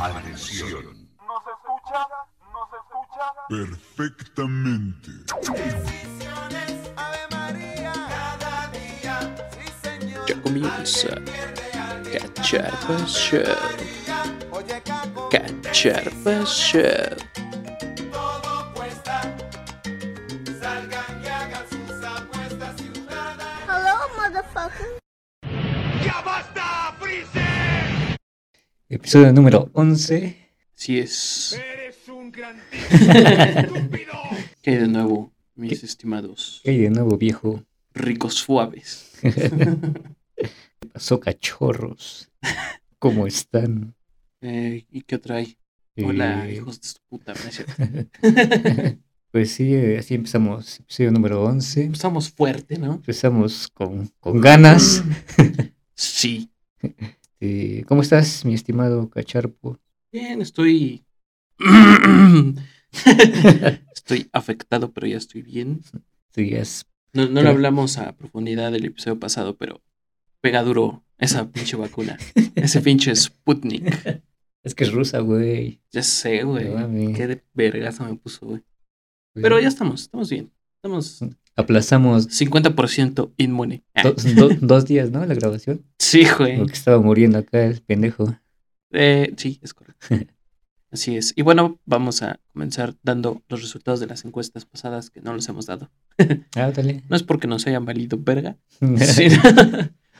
agresión. ¿Nos escucha? ¿Nos escucha? Perfectamente. Ya comienza Cacharpa Show. Cacharpa Show. Episodio número 11. Así es. ¿Qué hay de nuevo, mis estimados ¿Qué hay de nuevo, viejo? ricos suaves? ¿Qué pasó, cachorros? ¿Cómo están? Eh, ¿Y qué otra hay? Hola, Eh, hijos de su puta, ¿no? Pues sí, eh, así empezamos. Episodio número 11. Empezamos fuerte, ¿no? Empezamos con, con ganas. Sí. Eh, ¿Cómo estás, mi estimado cacharpo? Bien, estoy. estoy afectado, pero ya estoy bien. Sí, No, no lo hablamos a profundidad del episodio pasado, pero pega duro esa pinche vacuna. Ese pinche Sputnik. es que es rusa, güey. Ya sé, güey. Qué de vergazo me puso, güey. Pero ya estamos, estamos bien. Estamos Aplazamos 50% inmune. Ah, do- do- dos días, ¿no? La grabación. Sí, güey. Porque estaba muriendo acá el pendejo. Eh, sí, es correcto. Así es. Y bueno, vamos a comenzar dando los resultados de las encuestas pasadas que no los hemos dado. Ah, dale. No es porque nos hayan valido verga. Sí.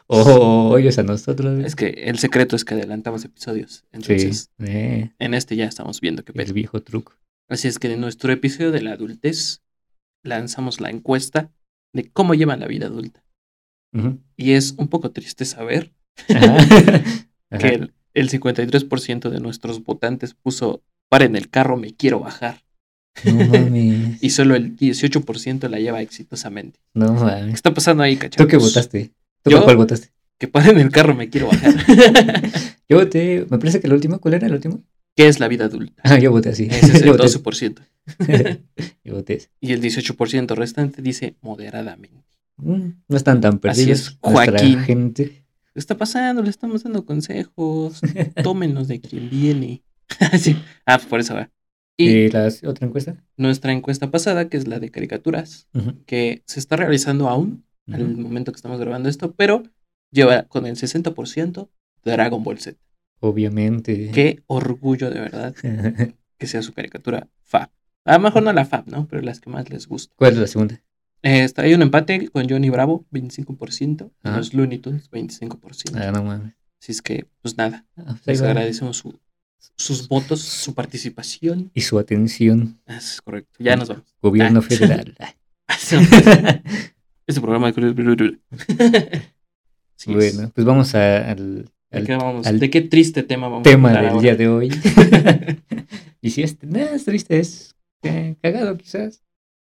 o oyes a nosotros. es que el secreto es que adelantamos episodios. Sí. Entonces, eh, en este ya estamos viendo qué el pedo. viejo truco. Así es que en nuestro episodio de la adultez lanzamos la encuesta de cómo llevan la vida adulta. Y es un poco triste saber Ajá. que el, el 53% de nuestros votantes puso para en el carro, me quiero bajar. No mames. Y solo el 18% la lleva exitosamente. No ¿Qué mames. está pasando ahí, ¿Tú cachorros? qué votaste? ¿Tú Yo- cuál votaste? Que para en el carro, me quiero bajar. Yo voté, me parece que el último, ¿cuál era el último? ¿Qué es la vida adulta? Ah, yo voté así. Ese es el yo, voté, 12%. yo voté. Y el 18% restante dice moderadamente. Mm, No están tan perdidos. es, nuestra Joaquín. gente. ¿Qué está pasando? Le estamos dando consejos. Tómenlos de quien viene. Sí. Ah, por eso va. Y ¿Y la otra encuesta? nuestra encuesta pasada, que es la de caricaturas, Ujú, que se está realizando aún al ujú. momento que estamos grabando esto, pero lleva con el 60% Dragon Ball Z. Obviamente. Qué orgullo de verdad que sea su caricatura Fab. A lo mejor no la Fab, ¿no? Pero las que más les gusta. ¿Cuál es la segunda? Eh, está ahí un empate con Johnny Bravo, 25%, y Ajá. los Looney Tunes, 25%. Ah, no mames. Así es que, pues nada, Ah, pues les agradecemos su- sus votos, su participación. Y su atención. Ah, Es correcto. Ya nos vamos. Gobierno Ah. federal. este programa de... Bueno, pues vamos a- al, ¿De al qué, vamos? al ¿De qué triste tema vamos tema a hablar del ahora? día de hoy. y si este, no es triste, es eh, cagado quizás.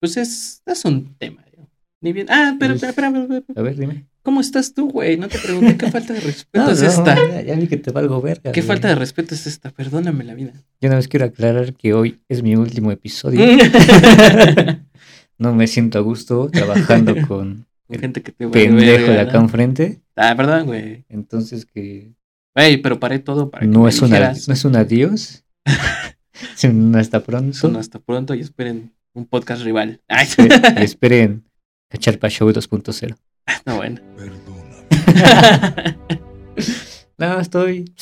Pues es, es un tema. digo. Ni bien. Ah, pero, Pues- espera, espera. A ver, dime. ¿Cómo estás tú, güey? No te pregunté qué falta de respeto No, es no, esta. Ya, ya vi que te valgo verga. ¿Qué güey. falta de respeto es esta? Perdóname la vida. Yo una vez quiero aclarar que hoy es mi último episodio. no me siento a gusto trabajando con Con gente que te pendejo de acá ¿no? enfrente. Ah, perdón, güey. Entonces que Güey, pero paré todo para que no me es, una, dijeras. no es un adiós. sino hasta pronto. Son hasta pronto y esperen un podcast rival. Ay, Espe- y esperen Cacharpa Show 2.0. no, bueno. Perdóname. No, estoy.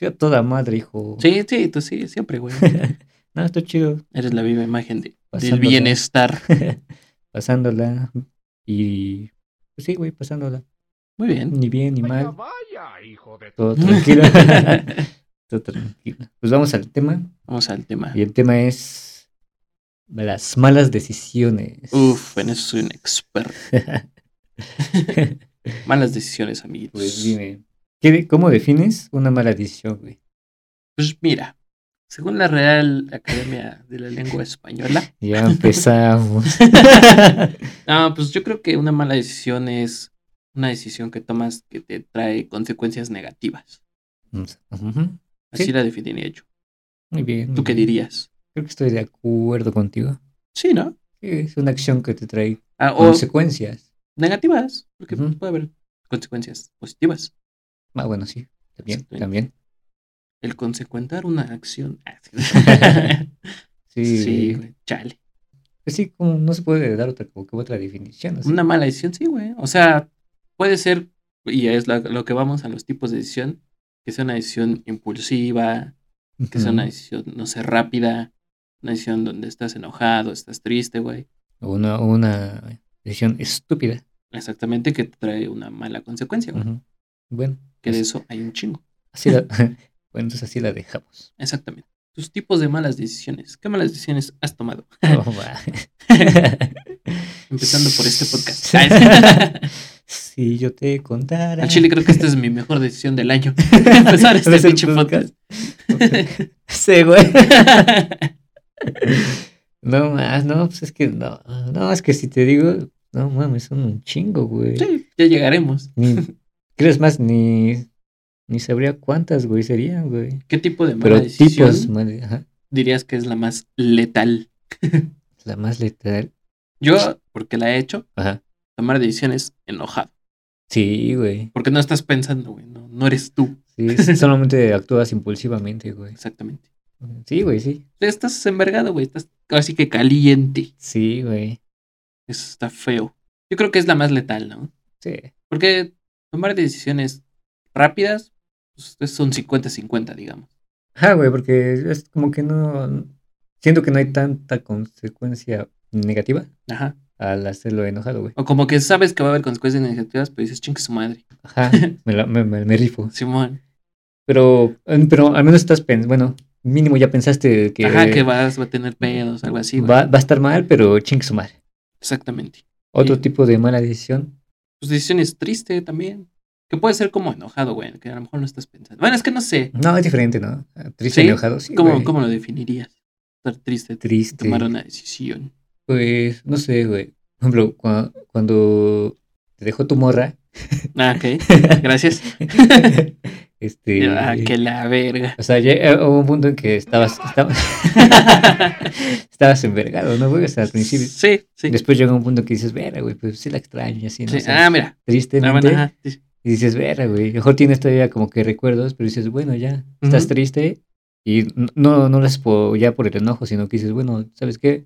A toda madre, hijo. Sí, sí, tú sí, siempre, güey. No, estoy chido. Eres la viva imagen de, del bienestar. pasándola. Y. Pues sí, güey, pasándola. Muy bien. Ni bien ni mal. vaya, hijo de Todo tranquilo. todo tranquilo. Pues vamos al tema. Vamos al tema. Y el tema es. Las malas decisiones. Uf, en eso soy un experto. Malas decisiones, amiguitos. Pues dime. ¿qué- ¿Cómo defines una mala decisión, güey? Pues mira, según la Real Academia de la Lengua Española, Ya empezamos. ah, pues yo creo que una mala decisión es una decisión que tomas que te trae consecuencias negativas. Así Sí. la definiría yo. Muy bien. ¿Tú muy qué bien. dirías? Creo que estoy de acuerdo contigo. Sí, ¿no? Es una acción que te trae Ah, consecuencias. negativas, porque puede haber consecuencias positivas. Ah, bueno, sí. También, también. El consecuentar una acción. Sí, sí, chale. Pues sí, como no se puede dar otra, como que otra definición. así. Una mala decisión, sí, güey. O sea, puede ser, y es la- lo que vamos a los tipos de decisión, que sea una decisión impulsiva, que sea una decisión, no sé, rápida, una decisión donde estás enojado, estás triste, güey. O Una, una decisión estúpida. Exactamente, que te trae una mala consecuencia, güey. Bueno, Que de eso hay un chingo. así la, bueno, entonces así la dejamos. Exactamente. Tus tipos de malas decisiones. ¿Qué malas decisiones has tomado? Oh. Empezando por este podcast. Si yo te contara. Al chile creo que esta es mi mejor decisión del año. Empezar este ¿Ves el pinche podcast. Sí, güey. No más, no, pues es que no. No, es que si te digo, no mames, son un chingo, güey. Sí, ya llegaremos. Ni, crees más, ni, ni sabría cuántas, güey, serían, güey. ¿Qué tipo de mala Pero decisión tipos, madre, ajá. dirías que es la más letal? La más letal. Yo, porque la he hecho, Ajá. tomar decisiones enojado. Sí, güey. Porque no estás pensando, güey. No, no eres tú. Sí, solamente actúas impulsivamente, güey. Exactamente. Sí, güey, sí. Estás envergado, güey. Estás casi que caliente. Sí, güey. Eso está feo. Yo creo que es la más letal, ¿no? Sí. Porque tomar decisiones rápidas pues, es un 50-50, digamos. Ajá, güey, porque es como que no. Siento que no hay tanta consecuencia negativa Ajá. Al hacerlo enojado, güey. O como que sabes que va a haber consecuencias negativas, pero dices, chingue su madre. Ajá, me, la- me, me- me rifo. Simón. Pero, eh, pero al menos estás pensando, bueno, mínimo ya pensaste que, Ajá, que vas, va a tener pedos, algo así. va, va a estar mal, pero chingue su madre. Exactamente. Otro Sí. tipo de mala decisión. Pues decisiones triste también. Que puede ser como enojado, güey. Que a lo mejor no estás pensando. Bueno, es que no sé. No, es diferente, ¿no? Triste, ¿Sí? enojado, sí. ¿Cómo, cómo lo definirías? Estar triste, Triste. tomar una decisión. Pues, no sé, güey. Por ejemplo, cua- cuando, te dejó tu morra. Ah, ok. Gracias. este. Ah, que la verga. O sea, ya eh, hubo un punto en que estabas, estabas, estabas envergado, ¿no, güey? O sea, al principio. Sí, sí. Después llega un punto que dices, vera, güey, pues sí la extraño, y así, ¿no? Sí, O sea, Ah, mira. Ah, tristemente. bueno, sí. Y dices, vera, güey. Mejor tienes todavía como que recuerdos, pero dices, bueno, ya, estás triste. Y no, no lo haces por- ya por el enojo, sino que dices, bueno, ¿sabes qué?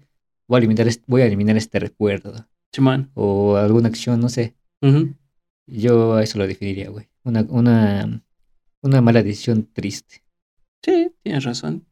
Voy a eliminar este, voy a eliminar este recuerdo. Simón. O alguna acción, no sé. Yo a eso lo definiría, güey. Una, una, una mala decisión triste. Sí, tienes razón.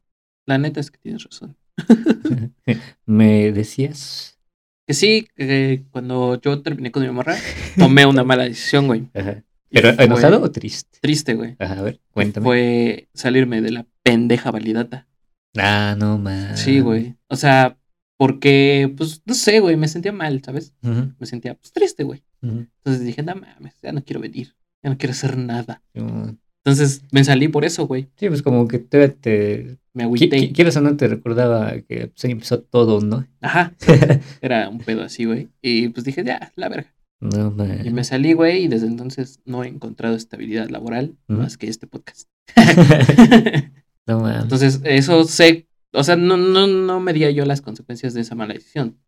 La neta es que tienes razón. Me decías. Que sí, que cuando yo terminé con mi morra, tomé una mala decisión, güey. Ajá. ¿Pero enojado o triste? Triste, güey. Ajá, a ver, cuéntame. Fue salirme de la pendeja validata. Ah, no más. Sí, güey. O sea, porque, pues, no sé, güey, me sentía mal, ¿sabes? Ujú, Me sentía, pues, triste, güey. ujú. Entonces dije, no mames, ya no quiero venir. Ya no quiero hacer nada. Yo- Entonces me salí por eso, güey. Sí, pues como que te, te Me agüité. qui- quieras o no te recordaba que pues, ahí empezó todo, ¿no? Ajá. Era un pedo así, güey. Y pues dije, ya, la verga. No man. Y me salí, güey, y desde entonces no he encontrado estabilidad laboral más que este podcast. no man. Entonces, eso sé. O sea, no, no, no medía yo las consecuencias de esa mala decisión.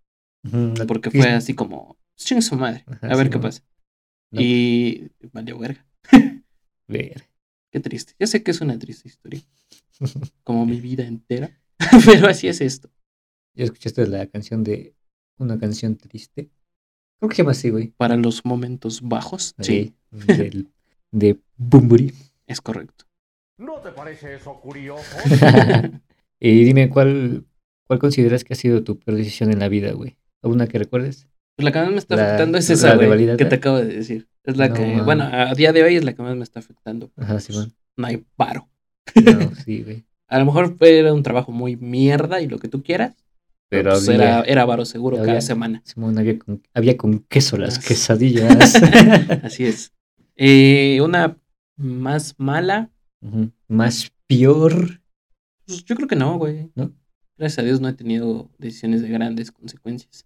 Porque fue así como, chingue su madre. Ajá, A ver sí, qué no. pasa. No. Y valió verga. Ver. Qué triste. Yo sé que es una triste historia. Como mi vida entera. Pero así es esto. ¿Ya escuchaste la canción de una canción triste? Creo que se llama así, güey. Para los momentos bajos. Sí, del- de Bumburi. es correcto. ¿No te parece eso curioso? y dime, ¿cuál, ¿cuál consideras que ha sido tu peor decisión en la vida, güey? ¿Alguna que recuerdes? Pues la que más me está La- afectando es esa, güey, que te acabo de decir. Es la No, que, man. bueno, a día de hoy es la que más me está afectando. Ajá. No hay paro. No, sí, güey. A lo mejor era un trabajo muy mierda y lo que tú quieras. Pero pues había, era, era varo seguro había- cada semana. Simón, había con, había con queso las quesadillas. Así es. Eh, una más mala. Más peor. Pues yo creo que no, güey. ¿No? Gracias a Dios no he tenido decisiones de grandes consecuencias.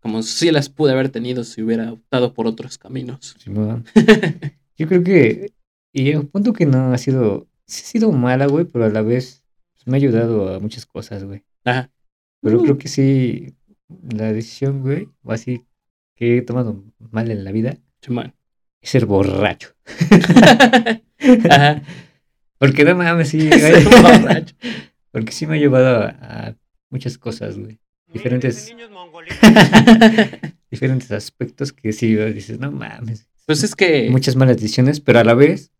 Como si las pude haber tenido si hubiera optado por otros caminos. Yo creo que, y un punto que no ha sido, sí ha sido mala, güey, pero a la vez pues, me ha ayudado a muchas cosas, güey. Ajá. Pero Uh. creo que sí, la decisión, güey, o así que he tomado mal en la vida, Chimán. es ser borracho. Ajá. Porque no mames, sí. güey. Borracho. Porque sí me ha llevado a, a muchas cosas, güey. Diferentes, diferentes aspectos que sí güey, dices, no mames. Pues es que. Muchas malas decisiones, pero a la vez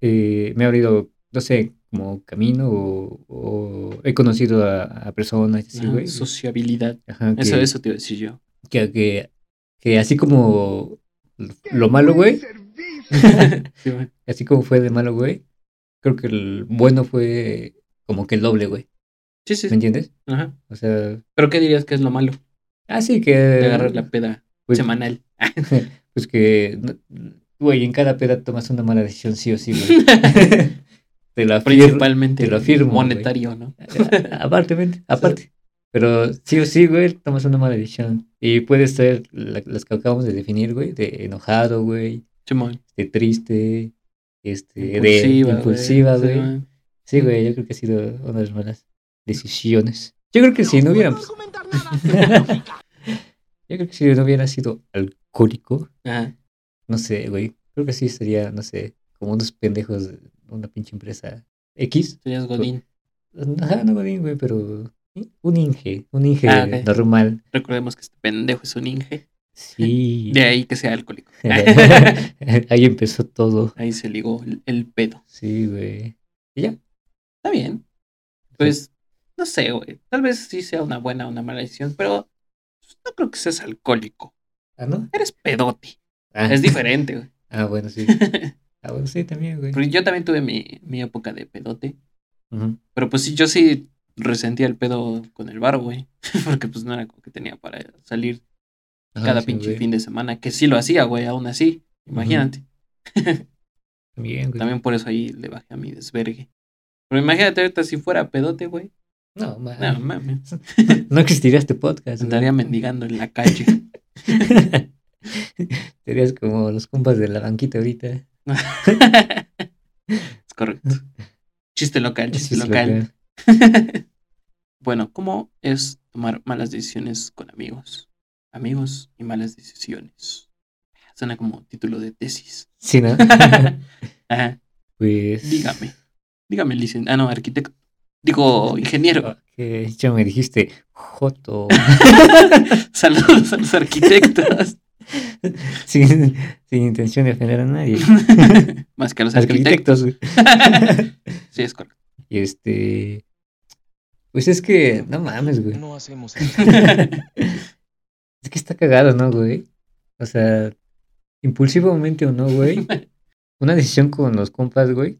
eh, me ha abrido, no sé, como camino o, o he conocido a, a personas así, ajá, güey. sociabilidad. Ajá, que, Eso, eso te iba a decir yo. que, que, que así como lo malo, güey, Sí, güey. así como fue de malo, güey, creo que el bueno fue como que el doble, güey. sí, sí. ¿Me entiendes? Ajá. O sea, ¿Pero qué dirías que es lo malo? así que... De agarrar la peda pues- semanal. Pues que, güey, en cada peda tomas una mala decisión sí o sí, güey. te lo afirmo. Principalmente te lo afirmo, monetario, ¿no? Aparte, aparte. Pero sí o sí, güey, tomas una mala decisión. Y puede ser la- las que acabamos de definir, güey, de enojado, güey, de triste, este, Impulsiva, de güey. impulsiva, güey. Sí, güey, yo creo que ha sido una de las malas decisiones. Yo creo que si no hubiéramos, yo creo que si no hubiera sido alcohólico, Ajá. no sé, güey, creo que sí sería, no sé, como unos pendejos de una pinche empresa X. Serías Godín. Ajá, no Godín, güey, pero un Inge, un Inge Ah, normal. Recordemos que este pendejo es un Inge. Sí. De ahí que sea alcohólico. Ahí empezó todo. Ahí se ligó el, el pedo. Sí, güey. Y ya. Está bien. Pues, no sé, güey. Tal vez sí sea una buena o una mala decisión, pero pues, no creo que seas alcohólico. Ah, ¿no? Eres pedote. Ah, Es diferente, güey. Ah, bueno, sí. Ah, bueno, sí, también, güey. Porque yo también tuve mi, mi época de pedote. Pero pues sí, yo sí resentía el pedo con el bar, güey. Porque pues no era como que tenía para salir Cada sí, pinche güey. fin de semana. Que sí lo hacía, güey, aún así. Imagínate. También, güey. También por eso ahí le bajé a mi desvergue. Pero imagínate ahorita si fuera pedote, güey. No, ma- No mames. no existiría este podcast. güey. Andaría mendigando en la calle. Serías como los compas de la banquita ahorita. es correcto. Chiste local, chiste local. Bueno, ¿cómo es tomar malas decisiones con amigos? Amigos y malas decisiones. Suena como título de tesis. Sí, ¿no? Ajá. pues. Dígame. Dígame, licen... Ah, no, arquitecto. Digo, ingeniero. Que ya me dijiste, Joto. Saludos a los arquitectos. sin, sin intención de ofender a nadie. Más que a los arquitectos. Arquitectos, güey. Sí, es correcto. Y este. Pues es que, no mames, güey. No hacemos eso. Es que está cagado, ¿no, güey? O sea, impulsivamente o no, güey. Una decisión con los compas, güey.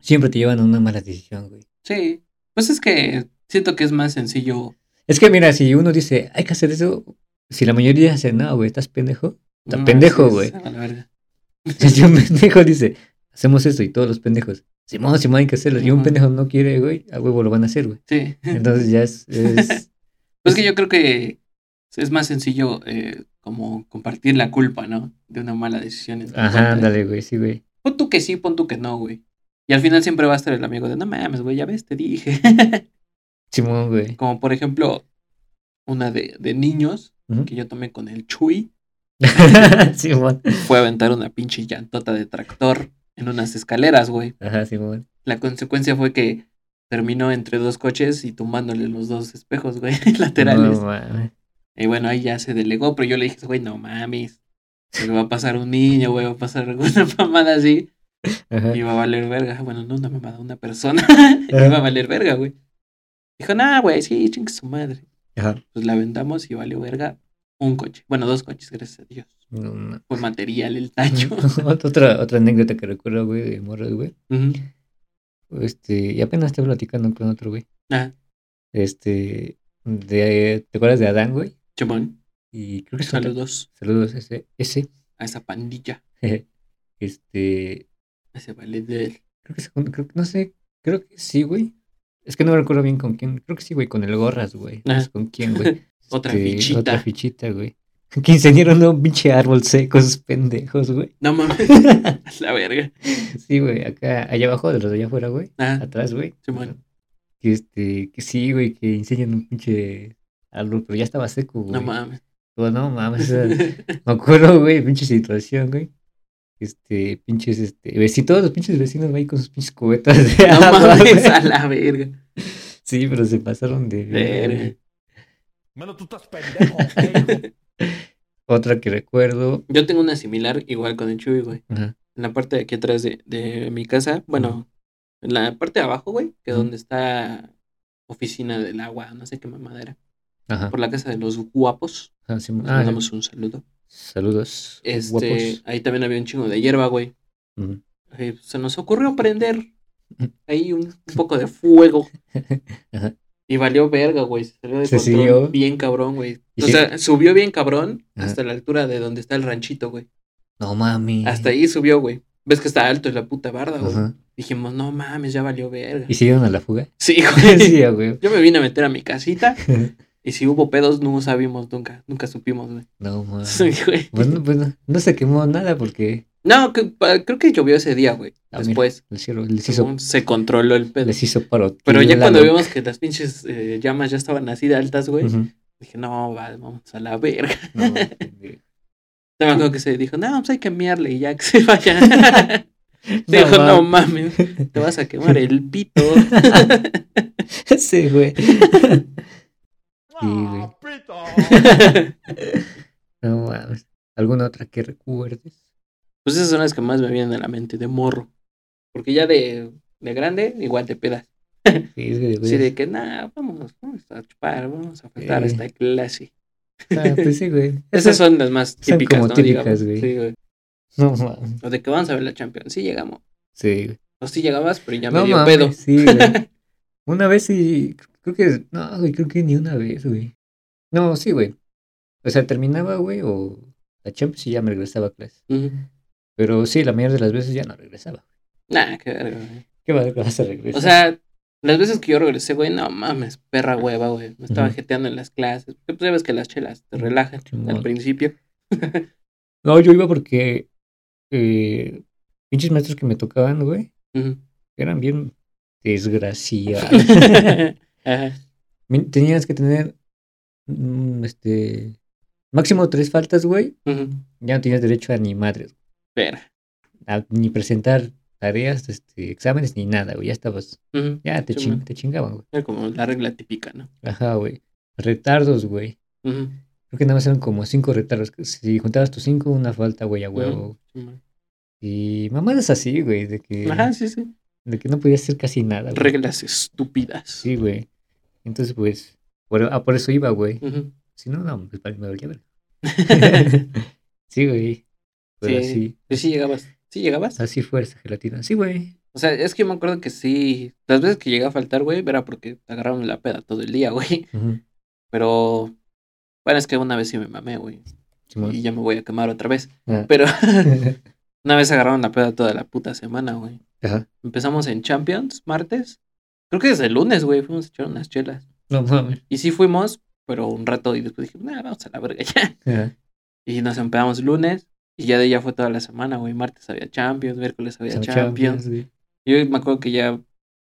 Siempre te llevan a una mala decisión, güey. Sí. Pues es que siento que es más sencillo. Es que mira, si uno dice, hay que hacer eso, si la mayoría dice, no, güey, estás pendejo. Está No, pendejo, güey. sí, a la verga. Si un pendejo dice, hacemos esto y todos los pendejos, Simón, Simón, hay que hacerlo. Y un pendejo no quiere, güey, a huevo lo van a hacer, güey. Sí. Entonces ya es. es- Pues que yo creo que es más sencillo eh, como compartir la culpa, ¿no? De una mala decisión. Ajá, ándale, güey, sí, güey. Pon tú que sí, pon tú que no, güey. Y al final siempre va a estar el amigo de, no mames, güey, ya ves, te dije. Simón, güey. como por ejemplo, una de, de niños que yo tomé con el Chuy. Simón. Fue a aventar una pinche llantota de tractor en unas escaleras, güey. Ajá, Simón. La consecuencia fue que terminó entre dos coches y tumbándole los dos espejos, güey, laterales. No. Y bueno, ahí ya se delegó, pero yo le dije, güey, no mames. Se me va a pasar un niño, güey, va a pasar alguna mamada así. Ajá. Y va a valer verga. Bueno, no una mamada, una persona. y va a valer verga, güey. Dijo, nah, güey, sí, chingue su madre. Ajá. Pues la aventamos y valió verga un coche. Bueno, dos coches, gracias a Dios. No, Fue material el daño. otra, otra anécdota que recuerdo, güey, de morros, güey. Este, y apenas estoy platicando con otro, güey. Ah, Este, de, ¿te acuerdas de Adán, güey? Chimón. Y creo que Saludos Saludos, ese, ese. a esa pandilla. Este, A ese valedor. creo que, creo que, no sé, creo que sí, güey. Es que no me recuerdo bien con quién. Creo que sí, güey, con el Gorras, güey. Sé con quién, güey. Otra Este, fichita. Otra fichita, güey. Que incendiaron un pinche árbol seco, esos pendejos, güey. No mames. A la verga. Sí, güey, acá, allá abajo, de los de allá afuera, güey. Ah, Atrás, güey. Simón. Que este, que sí, güey, que incendian un pinche árbol, pero ya estaba seco, güey. No mames. Pero no mames, o sea, me acuerdo, güey, pinche situación, güey. este, pinches, este, vecinos, todos los pinches vecinos ahí con sus pinches cubetas de No agua, mames, güey. a la verga. Sí, pero se pasaron de Verga. güey. Mano, tú estás pendejo. Otra que recuerdo. Yo tengo una similar igual con el Chuy, güey. Ajá. En la parte de aquí atrás de, de mi casa, bueno, en la parte de abajo, güey, que es donde está oficina del agua, no sé qué mamadera. Ajá. Por la casa de los guapos. Ah, sí, ah, mandamos un saludo. saludos. Este, guapos. ahí también había un chingo de hierba, güey. Eh, Se nos ocurrió prender ahí un, un poco de fuego. Ajá. Y valió verga, güey. Se salió de Se control siguió. bien cabrón, güey. ¿Y O sí? sea, subió bien cabrón Ajá. hasta la altura de donde está el ranchito, güey. No mami. Hasta ahí subió, güey. Ves que está alto es la puta barda, güey. Ajá. Dijimos, no mames, ya valió verga. ¿Y siguieron a la fuga? Sí, güey. sí, güey. Yo me vine a meter a mi casita y si hubo pedos no sabíamos nunca, nunca supimos, güey. No güey. Bueno, bueno, no se quemó nada porque No, que- pa- creo que llovió ese día, güey. Ah, mira. Después les hizo, les hizo, se controló el pedo. les hizo paro. Pero ya cuando vimos que las pinches eh, llamas ya estaban así de altas, güey, dije, no, va, vamos a la verga. No, me acuerdo que se dijo, no, pues hay que enviarle y ya que se vaya. No Dijo, no mames, te vas a quemar el pito. sí, güey. Ah. No mames. ¿Alguna otra que recuerdes? Pues esas son las que más me vienen a la mente, de morro. Porque ya de, de grande, igual te pedas. Sí, es que, Así de que, nah, vamos, vamos a chupar, vamos a faltar a Eh. esta clase. Ah, pues sí, güey. Esas son las más son típicas, como ¿no? típicas, güey. Sí, güey. No mames. O de que vamos a ver la Champions. Sí llegamos. Sí, güey. O sí llegabas, pero ya No me dio mames, pedo. sí, güey. Una vez sí, creo que, no, güey, creo que ni una vez, güey. No, sí, güey. O sea, terminaba, güey, o la Champions y ya me regresaba a clase. Ujú. Pero sí, la mayoría de las veces ya no regresaba. Nah, qué verga, güey. ¿Qué va- vas a regresar? O sea, las veces que yo regresé, güey, no mames, perra hueva, güey. Me estaba Ujú. jeteando en las clases. Porque pues ya ves que las chelas te relajan al principio. No, yo iba porque eh, pinches maestros que me tocaban, güey, Ujú. eran bien desgraciados. Ajá. Tenías que tener, mm, este, máximo tres faltas, güey. Ya no tenías derecho a ni madres, a ni presentar tareas, este, exámenes, ni nada, güey. Ya estabas, ya te, Sí, chin- man. te chingaban, güey. Era como la regla típica, ¿no? Ajá, güey. Retardos, güey. Creo que nada más eran como cinco retardos. Si juntabas tus cinco, una falta, güey, a huevo. Y mamadas así, güey, de que, Ajá, sí, sí. de que no podías hacer casi nada, güey. Reglas estúpidas. Sí, güey. Entonces, pues, por, ah, por eso iba, güey. Si no, no, pues para mí me valía ver. sí, güey. Pero Sí. así, Pues sí llegabas. ¿Sí llegabas? así fue esa gelatina. Sí, güey. O sea, es que yo me acuerdo que sí. Las veces que llegué a faltar, güey, era porque agarraron la peda todo el día, güey. Pero. Bueno, es que una vez sí me mamé, güey. Y ya me voy a quemar otra vez. Ah. Pero una vez agarraron la peda toda la puta semana, güey. Ajá. Empezamos en Champions, martes. Creo que desde el lunes, güey, fuimos a echar unas chelas. No mames. Y sí fuimos, pero un rato y después dije, nah, vamos a la verga ya. Ajá. Y nos empezamos lunes. Y ya de ya fue toda la semana, güey. Martes había Champions, miércoles había Champions. champions. Yo me acuerdo que ya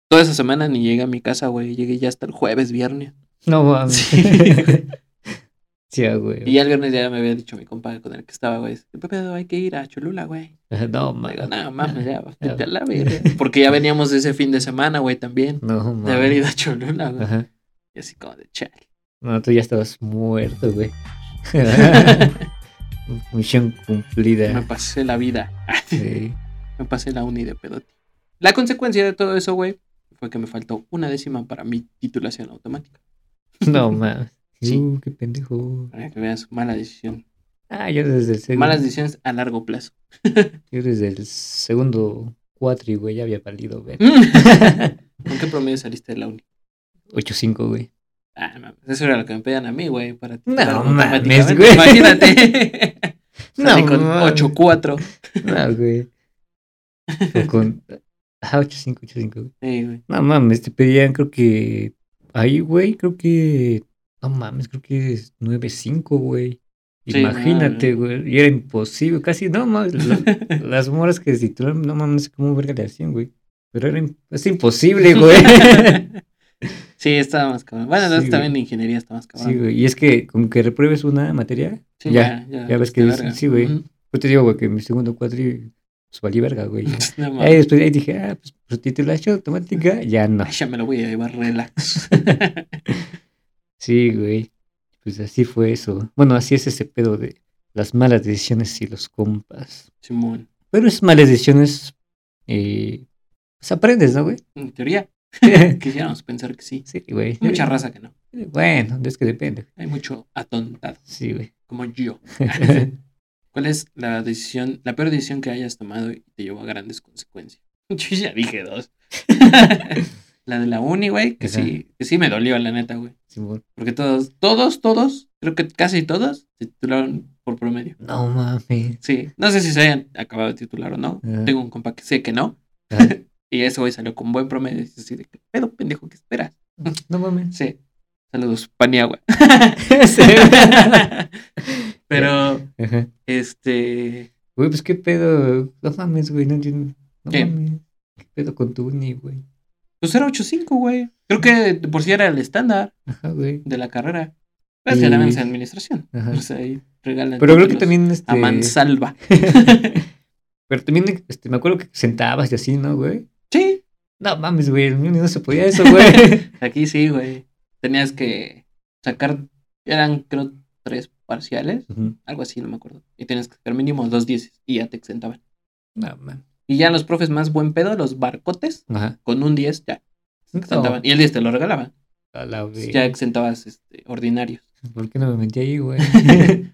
toda esa semana ni llegué a mi casa, güey. Llegué ya hasta el jueves, viernes. No mames. Sí. Sí, ah, güey. Y ya el viernes ya me había dicho mi compadre con el que estaba, güey. ¿Qué pedo? Hay que ir a Cholula, güey. No mames. no mames, ya, vete a la verga. Porque ya veníamos de ese fin de semana, güey, también. No De haber mames. ido a Cholula, güey. Ajá. Y así como de chale. No, tú ya estabas muerto, güey. Misión Me cumplida. pasé la vida. Sí. Me pasé la uni de pedote. La consecuencia de todo eso, güey, fue que me faltó una décima para mi titulación automática. No mames. Sí. Uh, qué pendejo. Para que veas, mala decisión. Ah, yo desde el segundo. Malas decisiones a largo plazo. Yo desde el segundo cuatri, güey, ya había valido, güey. ¿Con qué promedio saliste de la uni? 8-5, güey. Ah, mames, eso era lo que me pedían a mí, güey, para No titularme mames, güey. Imagínate. No Salí con mames. 8-4. No, güey. O con. Ajá, 8-5, 8-5, güey. Sí, güey. No mames, te pedían, creo que. Ahí, güey, creo que. No mames, creo que es 9-5, güey. Sí, Imagínate, no, güey. Y era imposible, casi, no mames. la- las moras que se titularon, no mames, cómo verga le hacían, güey. Pero era es imposible, güey. Sí, estaba más cabrón. Bueno, entonces Sí, también ingeniería está más cabrón. Sí, güey. Y es que con que repruebes una materia, Sí, ya, ya, ya ves que larga. sí, güey. Yo te digo, güey, que mi segundo cuatri pues valí verga, güey. No Ahí después ahí dije, ah, pues por titulación automática, ya no. Ay, ya me lo voy a llevar relax. Sí, güey. Pues así fue eso. Bueno, así es ese pedo de las malas decisiones y los compas. Simón. Pero esas malas decisiones, eh, pues aprendes, ¿no, güey? En teoría, quisiéramos pensar que sí. sí, güey. Mucha raza que no. Bueno, es que depende. Hay mucho atontado, Sí, güey. como yo. ¿Cuál es la decisión, la peor decisión que hayas tomado y te llevó a grandes consecuencias? Yo ya dije dos. La de la uni, güey, que Ajá. sí, que sí me dolió, la neta, güey. Porque todos, todos, todos, creo que casi todos se titularon por promedio. No mames. Sí, no sé si se hayan acabado de titular o no. Ajá. Tengo un compa que sé que no. Y ese güey salió con buen promedio. Y así de, ¿qué pedo, pendejo? ¿Qué esperas? No mames. Sí. Saludos, Paniagua. Sí. Pero, Ajá. este. Güey, pues qué pedo. No mames, güey. No entiendo. No ¿Qué? mames. ¿Qué pedo con tu uni, güey? Pues era 8.5, güey. Creo que de por sí era el estándar Ajá, güey. de la carrera. Pero es que Y- es administración. Ajá. O sea, ahí regalan. Pero creo que también este. A mansalva. Pero también este, me acuerdo que sentabas y así, ¿no, güey? Sí. No mames, güey. En mi uni no se podía eso, güey. Aquí sí, güey. Tenías que sacar. Eran, creo, tres parciales. Algo así, no me acuerdo. Y tenías que sacar mínimo dos dieces. Y ya te exentaban. No, man. Y ya los profes más buen pedo, los barcotes, Ajá. con un 10 ya. No, Y el 10 te lo regalaban. Ya exentabas este, ordinarios. ¿Por qué no me metí ahí, güey?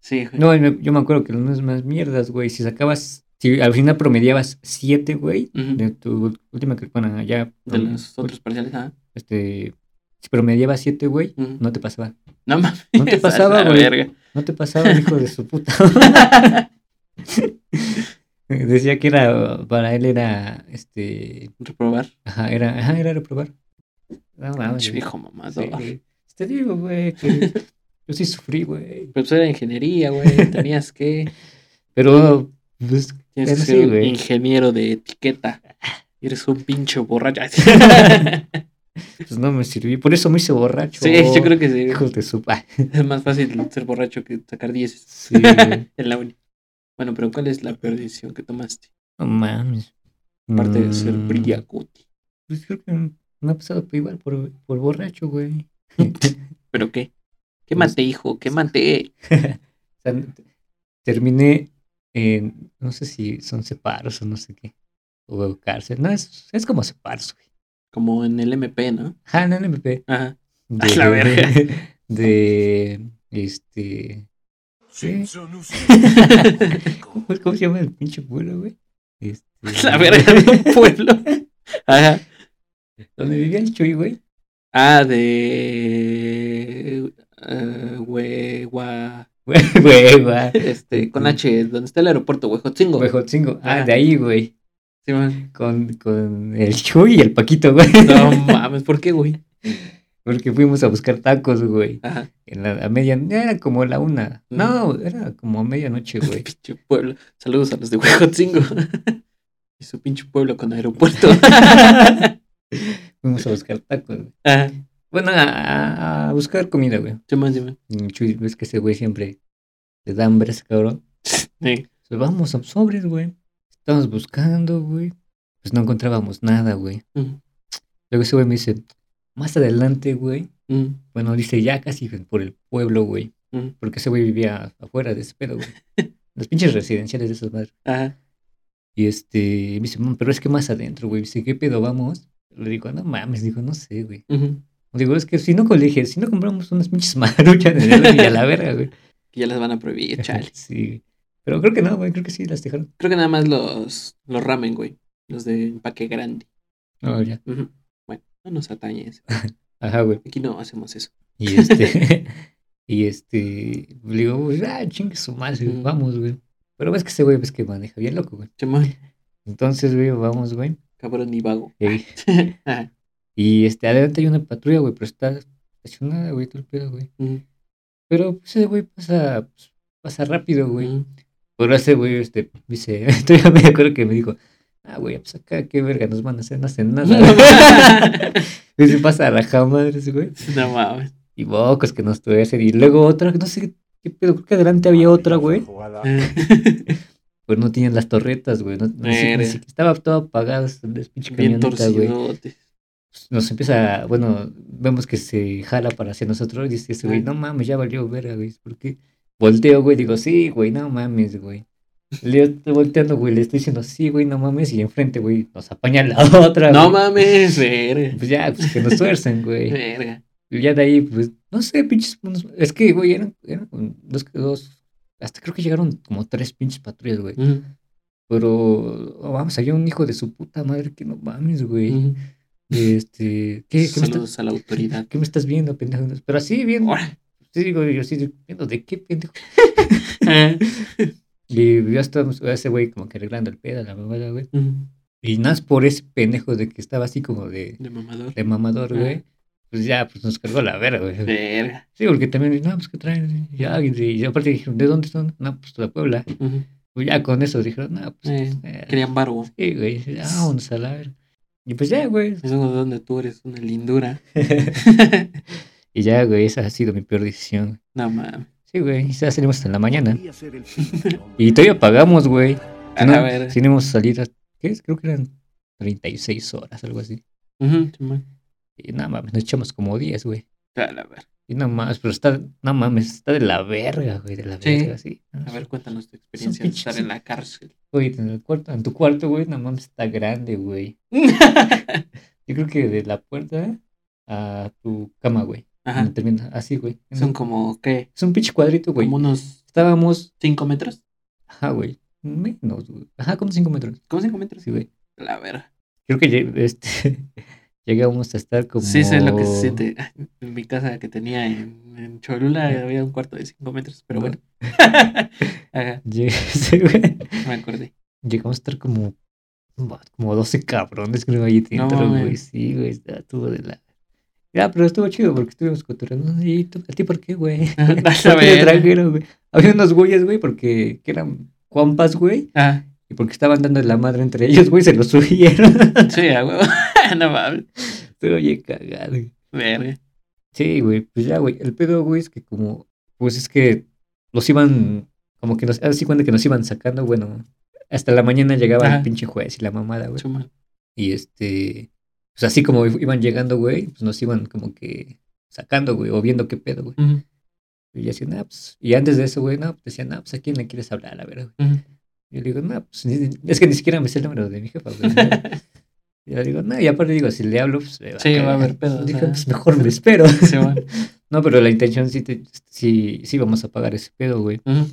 Sí, güey. no, yo me acuerdo que no es más mierdas, güey. Si sacabas, si al final promediabas siete, güey, Ujú. de tu última que, bueno, ya, De los otros parciales, ah. este, si promediabas siete, güey, Ujú. no te pasaba. No mames. No te pasaba, güey. No te pasaba, hijo de su puta. Decía que era, para él era, este, Reprobar. ajá, era, ajá, era reprobar. No mames. Viejo Sí, mamador. güey. Te digo, güey, que yo sí sufrí, güey. Pero pues era ingeniería, güey. Tenías que. Pero, pues, Tienes que ser sí, un ingeniero de etiqueta. Eres un pinche borracho. pues no me sirvió. Por eso me hice borracho. sí, yo creo que sí. Hijos de su... Es más fácil ser borracho que sacar 10 Sí, en la uni. Bueno, pero ¿cuál es la peor decisión que tomaste? No mames. Aparte de ser Mm, brillacuti. Pues creo que me ha pasado por igual por, por borracho, güey. ¿Pero qué? ¿Qué Pues- maté, hijo? ¿Qué maté? O sea, terminé en, no sé si son separos o no sé qué, o cárcel. No, es, es como separos, güey. Como en el MP, ¿no? Ah, en el MP. Ajá. De, A la verga. De, este... Simpsons. ¿Cómo, cómo se llama el pinche pueblo, güey? Este, La verga de un pueblo. Ajá. Donde vivía el Chuy, güey. Ah, de. eh, Huehua-. Este, con H, donde está el aeropuerto, Huejotzingo. Huejotzingo. Ah, Ajá. de ahí, güey. Sí, man. Con, con el Chuy y el Paquito, güey. No mames, ¿por qué, güey? Porque fuimos a buscar tacos, güey. Ajá. En la a media, era como la una. No, era como a medianoche, güey. Pinche pueblo. Saludos a los de Huejotzingo. y su pinche pueblo con aeropuerto. Fuimos a buscar tacos, güey. Ajá. Bueno, a, a buscar comida, güey. Sí, man, sí, man. Y el Chuy, ves que ese güey siempre le da hambre ese cabrón. Sí. Pues vamos a sobres, güey. Estamos buscando, güey. Pues no encontrábamos nada, güey. Mm, Luego ese güey me dice, más adelante, güey. mm, Bueno, dice ya casi por el pueblo, güey. mm. Porque ese güey vivía afuera de ese pedo, güey. Las pinches residenciales de esas madres. Ajá. Y este, me dice, "Mm, pero es que más adentro, güey. Dice, ¿qué pedo vamos? Le digo, no mames, digo, no sé, güey. Ujú. Digo, es que si no colegio, si no compramos unas pinches maruchas y a la verga, güey. Que ya las van a prohibir, chale. Sí. Pero creo que no, güey, creo que sí las dejaron. Creo que nada más los, los ramen, güey. Los de empaque grande. No, ya. No nos atañe eso. Ajá, güey. Aquí no hacemos eso. Y este, y este, le digo, güey, ah, chingue su madre, Ujú. vamos, güey. Pero ves que ese güey, ves que maneja bien loco, güey. Chimón, Entonces, güey, vamos, güey. cabrón y vago. Y este, adelante hay una patrulla, güey, pero está estacionada, güey, todo el pedo, güey. Pero pues, ese güey pasa, pues, pasa rápido, güey. Ujú. Pero ese güey, este, dice, todavía me acuerdo que me dijo, ah, güey, pues acá, qué verga nos van a hacer, no hacen nada. y se pasa a la madres, güey. No mames. Y bocos que nos tuve hacer. Y luego otra, no sé qué pedo, creo que adelante había otra, güey. Pero no tenían las torretas, güey. No, estaba todo apagado, esa pinche Bien camioneta, güey. torcidote. Nos empieza, bueno, vemos que se jala para hacia nosotros y dice ese güey, Ah. no mames, ya valió verga, güey. ¿Por qué? Volteo, güey, digo, sí, güey, no mames, güey. Le estoy volteando, güey, le estoy diciendo, sí, güey, no mames, y enfrente, güey, nos apaña la otra, No güey. mames, verga. Pues ya, pues que nos tuercen, güey. Verga. Y ya de ahí, pues, no sé, pinches. Es que, güey, eran, eran dos, dos. Hasta creo que llegaron como tres pinches patrullas, güey. Pero, oh, vamos, había un hijo de su puta madre que no mames, güey. Este, ¿qué, qué, me estás, Saludos a la autoridad. ¿qué me estás viendo, pendejo? Pero así, bien. Sí, digo, yo sí, viendo de qué pendejo. Y ya estábamos, ese güey como que arreglando el pedo, la mamada, güey. Ujú, Y nada más por ese pendejo de que estaba así como de, De mamador. de mamador, Ah. güey. Pues ya, pues nos cargó la verga, güey. Verga. Sí, porque también, no, pues que traen. Ya, y, y aparte dijeron, ¿de dónde son? No, pues de la Puebla. Ujú. Pues ya con eso dijeron, no, pues. Eh, eh, Querían barbo. sí, güey, ya, vámonos a la verga. Y pues ya, güey. Es uno de donde tú eres una lindura. y ya, güey, esa ha sido mi peor decisión. No mames. Sí, güey, ya salimos hasta en la mañana. Y todavía pagamos, güey. A Si no, ver. si no íbamos a salir, a- ¿qué es? Creo que eran 36 horas, algo así. Ujú, Simón. Y nada mames, nos echamos como 10, güey. A la ver. Y nada más, pero está, no mames, está de la verga, güey, de la Sí. verga, sí. A ver, cuéntanos tu experiencia de estar en la cárcel. Güey, en el cuarto, en tu cuarto, güey, no mames, está grande, güey. Yo creo que de la puerta a tu cama, güey. Ajá. termina, así, güey. Son como, ¿qué? Es un pinche cuadrito, güey. Como unos Estábamos, 5 metros. ajá, güey. Menos, güey. Ajá, como 5 metros. Como 5 metros. Sí, güey. La verga. Creo que este, llegamos a estar como. Sí, sé lo que se siente. En mi casa que tenía en, en Cholula había un cuarto de 5 metros, pero bueno. Ajá, Lle- sí, güey. me acordé. Llegamos a estar como. Como 12 cabrones, creo, ahí No dentro, güey. mames. Sí, güey. Estuvo de la. Ya, pero estuvo chido porque estuvimos cotorreando. ¿Y tú- a ti por qué, güey? A ¿Por qué te ver. trajeron, güey? Había unos güeyes, güey, porque que eran compas, güey. Ah, Y porque estaban dando la madre entre ellos, güey, se los subieron. sí, a huevo. no mames. Estuvo oye cagado, güey. Verga. Sí, güey, pues ya, güey. El pedo, güey, es que como, pues es que los iban, como que nos, así cuando que nos iban sacando, bueno, hasta la mañana llegaba Ajá. el pinche juez y la mamada, güey. Chuma. Y este, pues así como iban llegando, güey, pues nos iban como que sacando, güey, o viendo qué pedo, güey. Ujú, Y yo decía, nah, pues, y antes de eso, güey, no, pues decían, nah, pues a quién le quieres hablar, a ver, güey. Y yo le digo, no, pues ni- es que ni siquiera me sé el número de mi jefa, güey. Y yo digo, no, y aparte digo, si le hablo, pues me va Sí, va a cagar". haber Dije, ajá. pues mejor me espero. Sí, bueno. No, pero la intención sí, te, sí, sí vamos a pagar ese pedo, güey. Ujú.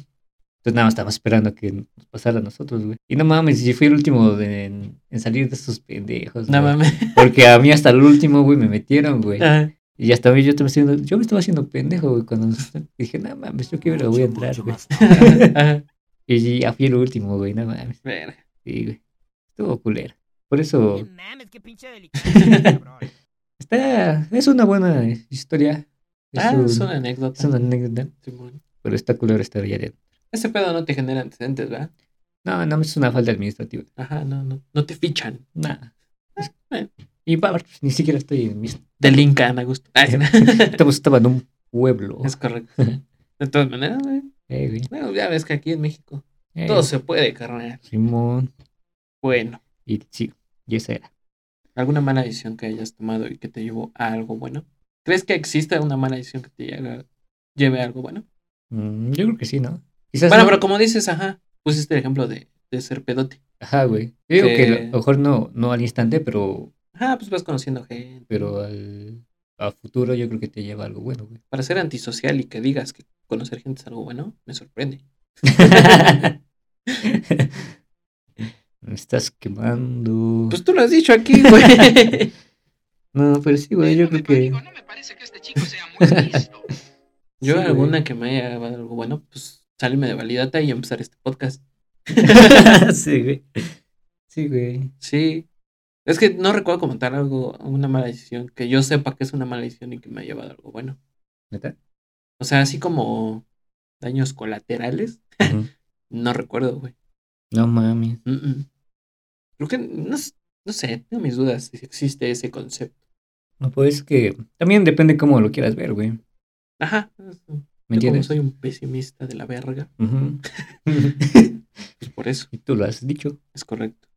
Entonces nada más estábamos esperando a que nos pasara a nosotros, güey. Y no mames, yo fui el último de- en, en salir de esos pendejos. No mames. Porque a mí hasta el último, güey, me metieron, güey. Ajá. Y hasta hoy yo, estaba haciendo, yo me estaba haciendo pendejo, güey, cuando nos- dije, no mames, yo quiero voy a entrar, güey. Ajá. Y ya fui el último, güey, no mames. Verga. Sí, güey. Estuvo culero. Por eso mames, qué pinche delicado, está, es una buena historia. Es, Ah, un- es una anécdota. es una anécdota, pero está culero estar allá adentro. Ese pedo no te genera antecedentes, ¿verdad? No, no, es una falta administrativa. Ajá, no, no. No te fichan. Nada. eh. Y va, pues, ni siquiera estoy en mis... Delincan a gusto. No. Estamos, estaba en un pueblo. es correcto. De todas maneras, güey. Eh, güey. Bueno, ya ves que aquí en México Eh, todo se puede, carnal. Simón. Bueno, Y sí, y esa era. ¿alguna mala decisión que hayas tomado y que te llevó a algo bueno? ¿Crees que existe una mala decisión que te lleve, lleve a algo bueno? Mm, yo creo que sí, ¿no? Quizás Bueno, no- pero como dices, ajá, pusiste el ejemplo de, de ser pedote. Ajá, güey. Yo digo que que- a lo mejor no, no al instante, pero, Ajá, pues vas conociendo gente. pero al, a futuro yo creo que te lleva algo bueno, güey. Para ser antisocial y que digas que conocer gente es algo bueno, me sorprende. Me estás quemando. Pues tú lo has dicho aquí, güey. no, pero sí, güey, yo creo que... No me parece que este chico sea muy listo. Yo Sí, güey. alguna que me haya llevado algo bueno, pues salirme de validata y empezar este podcast. sí, güey. Sí, güey. Sí. Es que no recuerdo comentar algo, una mala decisión, que yo sepa que es una mala decisión y que me ha llevado a algo bueno. ¿Neta? O sea, así como daños colaterales, no recuerdo, güey. No mames. Mm, mm. Creo que, no, no sé, tengo mis dudas si existe ese concepto. No, pues que también depende cómo lo quieras ver, güey. Ajá. ¿Me Yo como entiendes? soy un pesimista de la verga. Ujú. Pues por eso, Y tú lo has dicho. es correcto.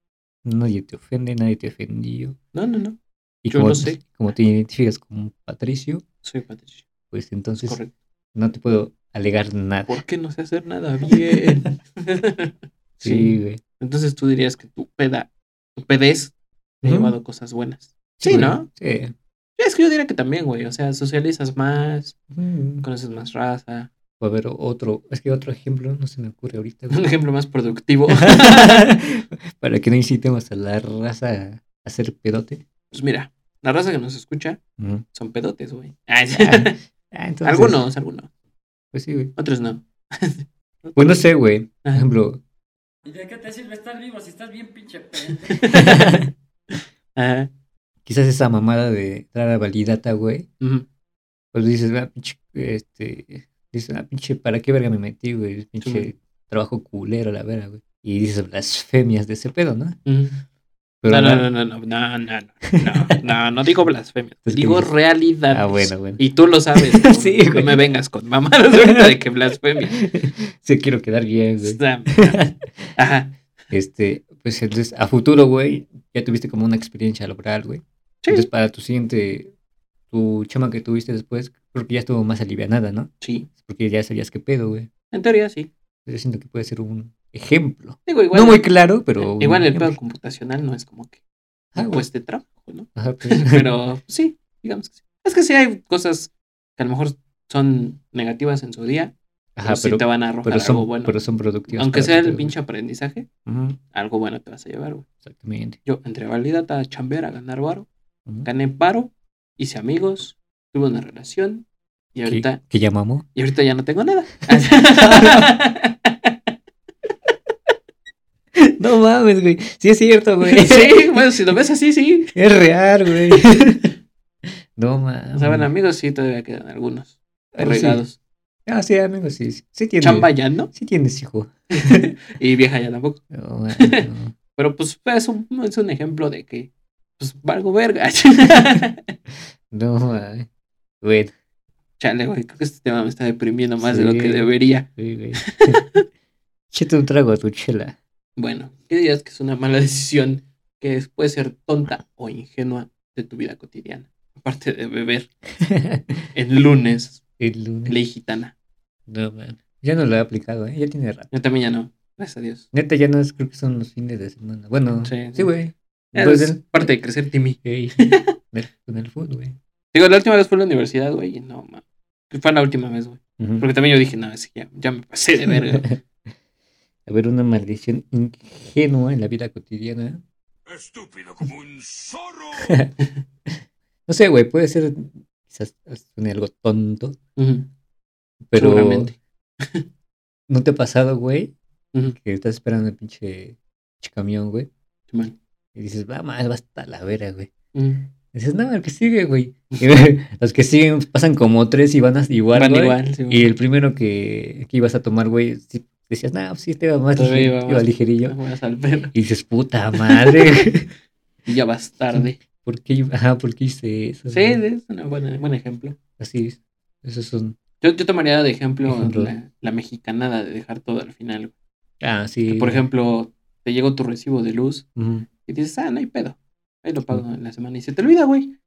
Nadie te ofende, nadie te ofendió. No, no, no. Y Yo como, lo sé. como te identificas como Patricio, Soy Patricio. pues Es entonces correcto. no te puedo alegar nada. ¿Por qué no sé hacer nada bien? Sí, güey. Entonces tú dirías que tu peda, tu pedez te ha llevado cosas buenas. Sí. ¿no? Sí. Es que yo diría que también, güey. O sea, socializas más, Mm. conoces más raza. A ver, otro, es que otro ejemplo no se me ocurre ahorita. Un güey. ejemplo más productivo. Para que no incitemos a la raza a hacer pedote. Pues mira, la raza que nos escucha son pedotes, güey. Ah, ah, entonces, algunos, algunos. Pues sí, güey. Otros no. Pues no sé, güey. Por ejemplo, ¿Y de qué te sirve estar vivo si estás bien pinche pendejo? Ajá. Quizás esa mamada de entrar a validata, güey. Pues dices, ah, pinche, este, dices, ah, pinche, ¿para qué verga me metí, güey? Pinche Sí. trabajo culero, la verga, güey. Y dices blasfemias de ese pedo, ¿no? Ujú. Pero no, no, no, no, no, no, no, no, no, no digo blasfemia, digo realidad. Ah, bueno, bueno. Y tú lo sabes. no, Sí, no me vengas con mamadas de que blasfemia. Sí, quiero quedar bien, güey. Ajá. Este, pues entonces, a futuro, güey, ya tuviste como una experiencia laboral, güey. Sí. Entonces, para tu siguiente, tu chama que tuviste después, creo que ya estuvo más alivianada, ¿no? Sí. Porque ya sabías qué pedo, güey. En teoría sí. Yo siento que puede ser un ejemplo. Digo, igual. no muy claro, pero. un Igual el pedo computacional no es como que Ah, güey. cueste trabajo, ¿no? Ajá, pues. Pero sí, digamos que sí. Es que sí hay cosas que a lo mejor son negativas en su día, Ajá, pero sí pero, te van a arrojar pero, son, algo bueno. pero son productivas. Aunque sea el pinche aprendizaje, algo bueno te vas a llevar, güey. Exactamente. Yo entré a validata a chambear, a ganar varo. Gané paro, hice amigos, tuve una relación y ¿Qué- ahorita, ¿Qué llamamos? y ahorita ya no tengo nada. No mames, güey. Sí es cierto, güey. sí, bueno, si lo ves así, sí. Es real, güey. No mames. O sea, bueno, amigos sí todavía quedan algunos Bueno, sí. regados. Ah, sí, amigos, sí. Sí, sí tienes. Chamba ya no, Sí tienes, hijo. y vieja ya tampoco. No, no. Pero pues es un, es un ejemplo de que, pues valgo verga. No, mames. Bueno, Chale, güey, creo que este tema me está deprimiendo más de lo que debería. sí, güey. Échate un trago a tu chela. Bueno, ¿qué dirías que es una mala decisión que puede ser tonta o ingenua de tu vida cotidiana? Aparte de beber el lunes, El lunes. ley gitana. No, man. Ya no lo he aplicado, ¿eh? Ya tiene rato. Yo también ya no, gracias a Dios. Neta, ya no es, creo que son los fines de semana. Bueno, Sí, sí. Es parte de crecer, Timmy. Con el fútbol, güey. Digo, la última vez fue en la universidad, güey, y no, ma. Fue la última vez, güey. Porque también yo dije, no, es que ya, ya me pasé de verga. A ver, una maldición ingenua en la vida cotidiana. Estúpido como un zorro. No sé, güey, puede ser quizás suene algo tonto, pero Seguramente. ¿no te ha pasado, güey? Que estás esperando el pinche, pinche camión, güey. Y dices, va más, va hasta la vera, güey. Y dices, no, el que sigue, güey. Los que siguen pasan como tres y van a- igual, Van güey. igual. Y el primero que, que ibas a tomar, güey, sí- decías, no, pues sí, este va más iba iba ligerillo. Y dices, puta madre. Y ya vas tarde. ¿Por qué, ajá, ¿por qué hice eso? Sí, güey? es un buen, ejemplo. Así es. Esos son. Yo, yo tomaría de ejemplo, Ejemplo. La, la mexicanada de dejar todo al final. Ah, sí. Que, por ejemplo, te llegó tu recibo de luz. Y dices, ah, no hay pedo. Ahí lo pago en la semana y se te olvida, güey.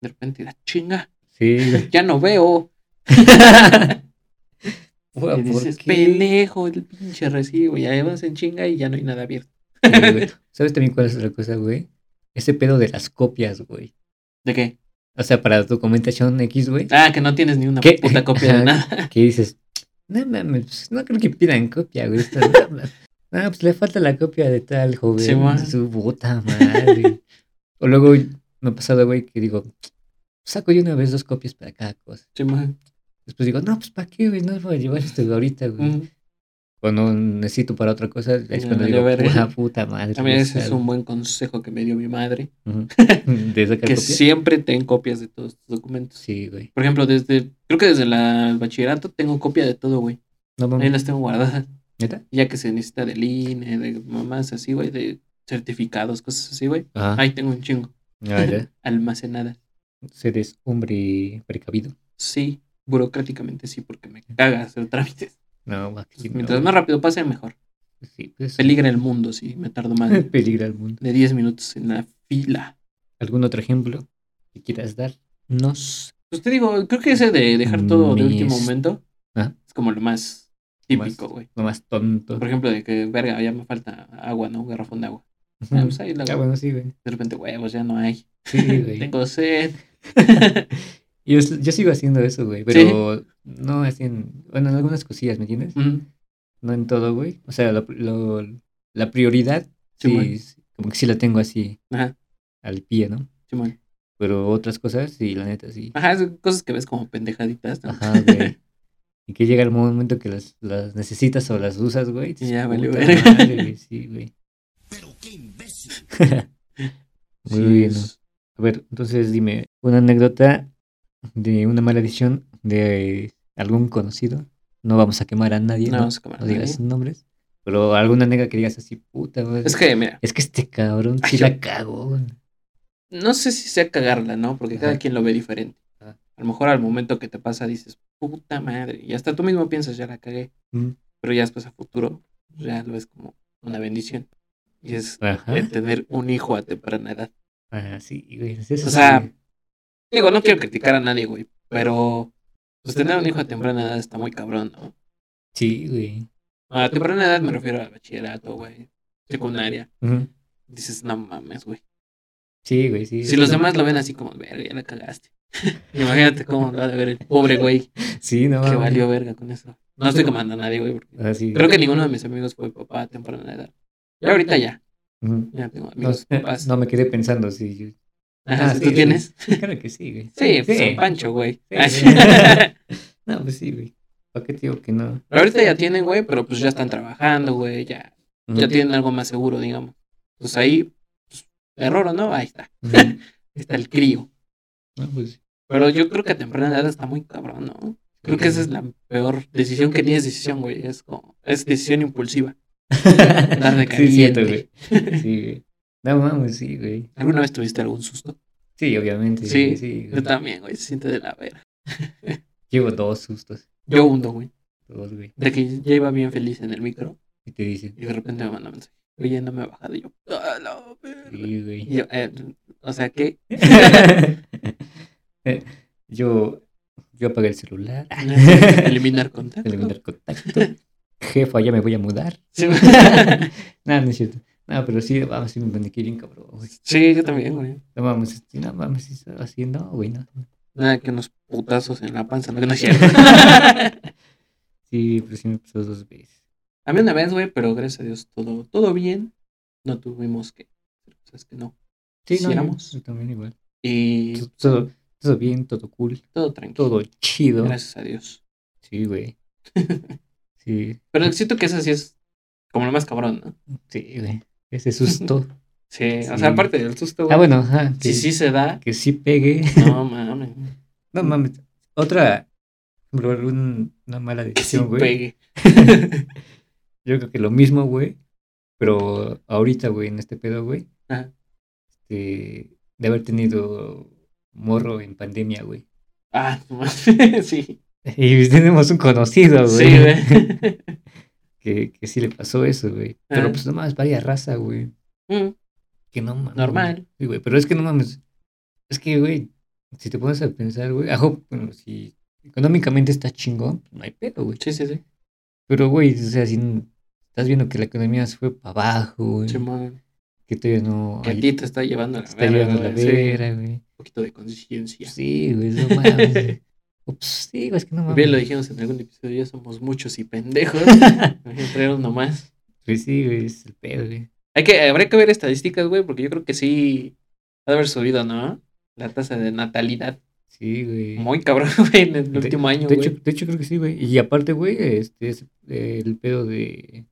De repente, la chinga, Sí, ya no veo. Güey, Y ¿por dices, qué? pendejo, el pinche recibo. Y ahí vas en chinga y ya no hay nada abierto. Sí. ¿Sabes también cuál es otra cosa, güey? Ese pedo de las copias, güey. ¿De qué? O sea, para documentación X, güey. Ah, que no tienes ni una ¿Qué? puta copia de nada. Que dices, no mames, pues, no creo que pidan copia, güey. Esto, no, No, pues le falta la copia de tal joven. Sí, man. su puta madre. o luego me ha pasado, güey, que digo, saco yo una vez dos copias para cada cosa. Sí, man. Después digo, no, pues ¿para qué, güey? No voy a llevar esto ahorita, güey. Mm. Cuando necesito para otra cosa, es Ya cuando digo, puta, puta madre. También ese es pesado". un buen consejo que me dio mi madre. Ujú. ¿De sacar Que siempre ten copias de todos tus documentos. Sí, güey. Por ejemplo, desde, creo que desde la- el bachillerato tengo copia de todo, güey. No Ahí las tengo guardadas. ¿Neta? Ya que se necesita del INE, de mamás así, güey, de certificados, cosas así, güey. Ajá. Ahí tengo un chingo. Ah, ya. Almacenadas. Eres hombre precavido. Sí, burocráticamente sí, porque me caga hacer trámites. No, aquí no. Mientras más rápido pase, mejor. Pues sí, pues. Peligra el mundo si me tardo más Peligra el mundo. de 10 minutos en la fila. ¿Algún otro ejemplo que quieras darnos? Pues te digo, creo que ese de dejar todo de último Mis- momento Ah. es como lo más típico, güey. Lo más tonto. Por ejemplo, de que, verga, ya me falta agua, ¿no? Un garrafón de agua. Ah, pues ahí la Ah, hago. bueno, sí, güey. De repente, huevos, ya no hay. Sí, güey. Tengo sed. yo, yo sigo haciendo eso, güey. Pero no así en. Bueno, en algunas cosillas, ¿me entiendes? No en todo, güey. O sea, lo- lo- la prioridad, sí, como que sí la tengo así Ajá, al pie, ¿no? Simón. Pero otras cosas, sí, la neta, sí. Ajá, son cosas que ves como pendejaditas, ¿no? Ajá, güey. Y que llega el momento que las, las necesitas o las usas, güey. Ya madre, güey, Sí, güey. Pero qué imbécil. Muy Sí, bien. es- A ver, entonces dime, una anécdota de una mala edición de algún conocido. No vamos a quemar a nadie, No no, vamos a quemar a no digas nadie. nombres. Pero alguna anécdota que digas así, puta, güey. Es que, mira, Es que este cabrón Ay, sí yo- la cagó. güey. no sé si sea cagarla, ¿no? Porque cada quien lo ve diferente. Ajá. A lo mejor al momento que te pasa dices, puta madre. Y hasta tú mismo piensas, ya la cagué. Mm. Pero ya después a futuro, ya lo ves como una bendición. Y es Ajá. tener un hijo a temprana edad. Ah, sí, güey. eso, O sea. Digo, no quiero criticar a nadie, güey. Pero pues tener un hijo a temprana edad está muy cabrón, ¿no? Sí, güey. A temprana edad me refiero al bachillerato, güey. Secundaria. Dices, no mames, güey. Sí, güey, sí. Si los demás lo ven así como, verga, ya la cagaste. Imagínate cómo va a ver el pobre güey Sí, no que valió verga con eso. No estoy quemando a nadie, güey. porque Ah, sí. Creo que ninguno de mis amigos fue papá a temprana edad. Y ahorita ya. Ya tengo No, amigos eh, papás. no me quedé pensando si. yo- Ajá, Ah, ¿tú sí, sí. tienes? Claro que sí, güey. Sí, pues Pancho, güey. Sí. no, pues sí, güey. ¿Para qué digo que no? Ahorita ya tienen, güey, pero pues ya están trabajando, güey, ya, ya tienen algo más seguro, digamos. Pues ahí, pues, error o no, ahí está. Ahí está el crío. No, pues. Pero yo creo que a temprana edad está muy cabrón, ¿no? Creo que esa es la peor decisión que ni es decisión, güey. Es como, es decisión impulsiva. Dar de Sí, cierto, güey. Sí, güey. No mames, sí, güey. ¿Alguna vez tuviste algún susto? Sí, obviamente. Sí, sí. Yo también, güey, se siente de la vera. Llevo dos sustos. Yo hundo, güey. Dos, güey. De que ya iba bien feliz en el micro Y te dicen. y de repente me manda mensaje. Oye, no me he bajado. Y yo, ¡ah, la verga! Sí, güey. Y yo, eh, o sea, ¿qué? yo, yo apagué el celular. Eliminar contacto. Eliminar contacto. Jefa, ya me voy a mudar. Sí, No, no es cierto. No, pero sí, vamos, sí me paniqué bien cabrón, güey. Sí, yo también, güey. No mames, sí, no sí, así, no, güey, no. Nada que unos putazos en la panza, no que no es cierto. Sí, pero sí me pasó dos veces. A mí una vez, güey, pero gracias a Dios todo, todo bien. No tuvimos que hacer cosas que no Sí, no, yo, quisiéramos. yo también igual. Y Todo, todo bien, todo cool, todo tranquilo. todo chido. Gracias a Dios. Sí, güey. Sí, Pero siento que eso sí es como lo más cabrón, ¿no? sí, güey. Ese susto. Sí, o Sí. sea, aparte del susto, güey. Ah, bueno, ajá. Que, Si sí se da, que sí pegue. no mames. No mames. Otra, un- una mala Que sí decisión, güey. pegue. Yo creo que lo mismo, güey. Pero ahorita, güey, en este pedo, güey. Ajá. De haber tenido morro en pandemia, güey. Ah, sí. Y tenemos un conocido, güey. Sí, güey. Que, que sí le pasó eso, güey. Pero Ah. pues nomás varias raza, güey. Mm, Que no mames. Normal. Sí, güey. Pero es que no mames. Es que, güey, si te pones a pensar, güey. Ajo, bueno, si económicamente está chingón, pues, no hay pedo, güey. Sí, sí, sí. Pero, güey, o sea, si estás viendo que la economía se fue para abajo, güey. Simón. Que todavía no. Que a ti te está llevando la está llevando la güey, vera, güey. Un poquito de conciencia. Sí, güey, no mames. güey. Ups, sí, güey, es que no mames. Bien lo dijimos en algún episodio, ya somos muchos y pendejos. Imagínate traer uno más. Pues sí, güey, es el pedo, güey. Hay que, habría que ver estadísticas, güey, porque yo creo que sí ha de haber subido, ¿no? La tasa de natalidad. Sí, güey. Muy cabrón, güey, en el De- último año, De güey. hecho, de hecho, creo que sí, güey. Y aparte, güey, este es eh, el pedo de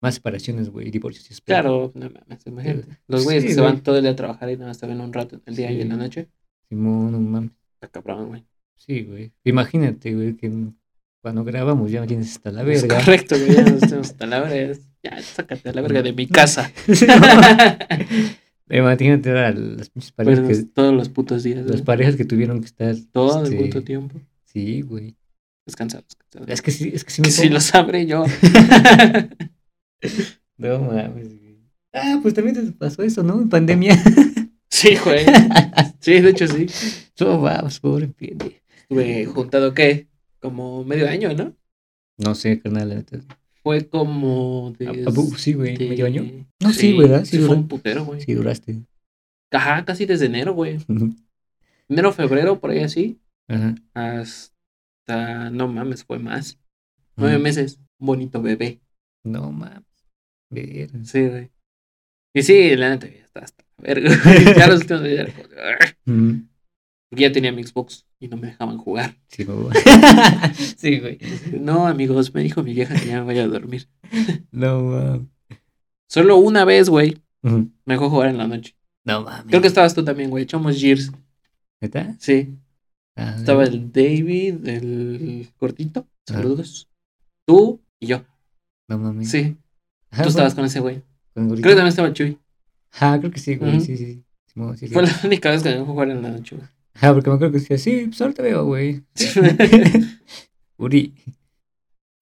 más separaciones, güey, divorcios y es pedo. Claro, no mames, imagínate. Los güeyes sí, que se van todo el día a trabajar y nada más te ven un rato en el día y en la noche. Simón, no mames. Está cabrón, güey. Sí, güey. Imagínate, güey, que cuando grabamos ya me tienes hasta la Es verga. correcto, güey, ya nos tenemos hasta la verga. Ya, sácate a la verga de mi casa. No. Imagínate las pinches parejas, que, todos los putos días, las parejas que tuvieron que estar. Todo el este, puto tiempo. Sí, güey. Descansados. Es que sí, es que sí me Si pongo- lo sabré yo. No mames, güey. Ah, pues también te pasó eso, ¿no? En pandemia. Sí, güey. Sí, de hecho sí. No vamos, pobre pendejo. Estuve juntado, ¿qué? Como medio año, ¿no? No sé, carnal, la neta. Fue como de... ¿A- a poco sí, güey? ¿Medio año? No, sí, ¿verdad? Sí, Sí, fue un putero, güey. Sí, duraste. Ajá, casi desde enero, güey. Enero, febrero, por ahí así. Ajá. Hasta... No mames, fue más. Nueve meses. Un bonito bebé. No mames. Ver. Sí, güey. Y sí, la neta, ya está hasta verga. ya los últimos días. Porque ya tenía mi Xbox y no me dejaban jugar. Sí, güey. sí, güey. No, amigos, me dijo mi vieja que ya me vaya a dormir. No mames. Solo una vez, güey, me dejó jugar en la noche. No mames. Creo que estabas tú también, güey. Echamos Gears. ¿Neta? Sí. Ah, Estaba el David, el gordito. Ah. Saludos. Tú y yo. No mames. Sí. Ajá, Tú estabas con ese güey. con Creo que también estaba Chuy. Ajá, creo que sí, güey. Sí, sí. Simón, sí, sí. Fue la única vez que me dejó jugar en la noche, güey. Ajá, porque me acuerdo que decía, sí, pues ahorita veo, güey. Uri.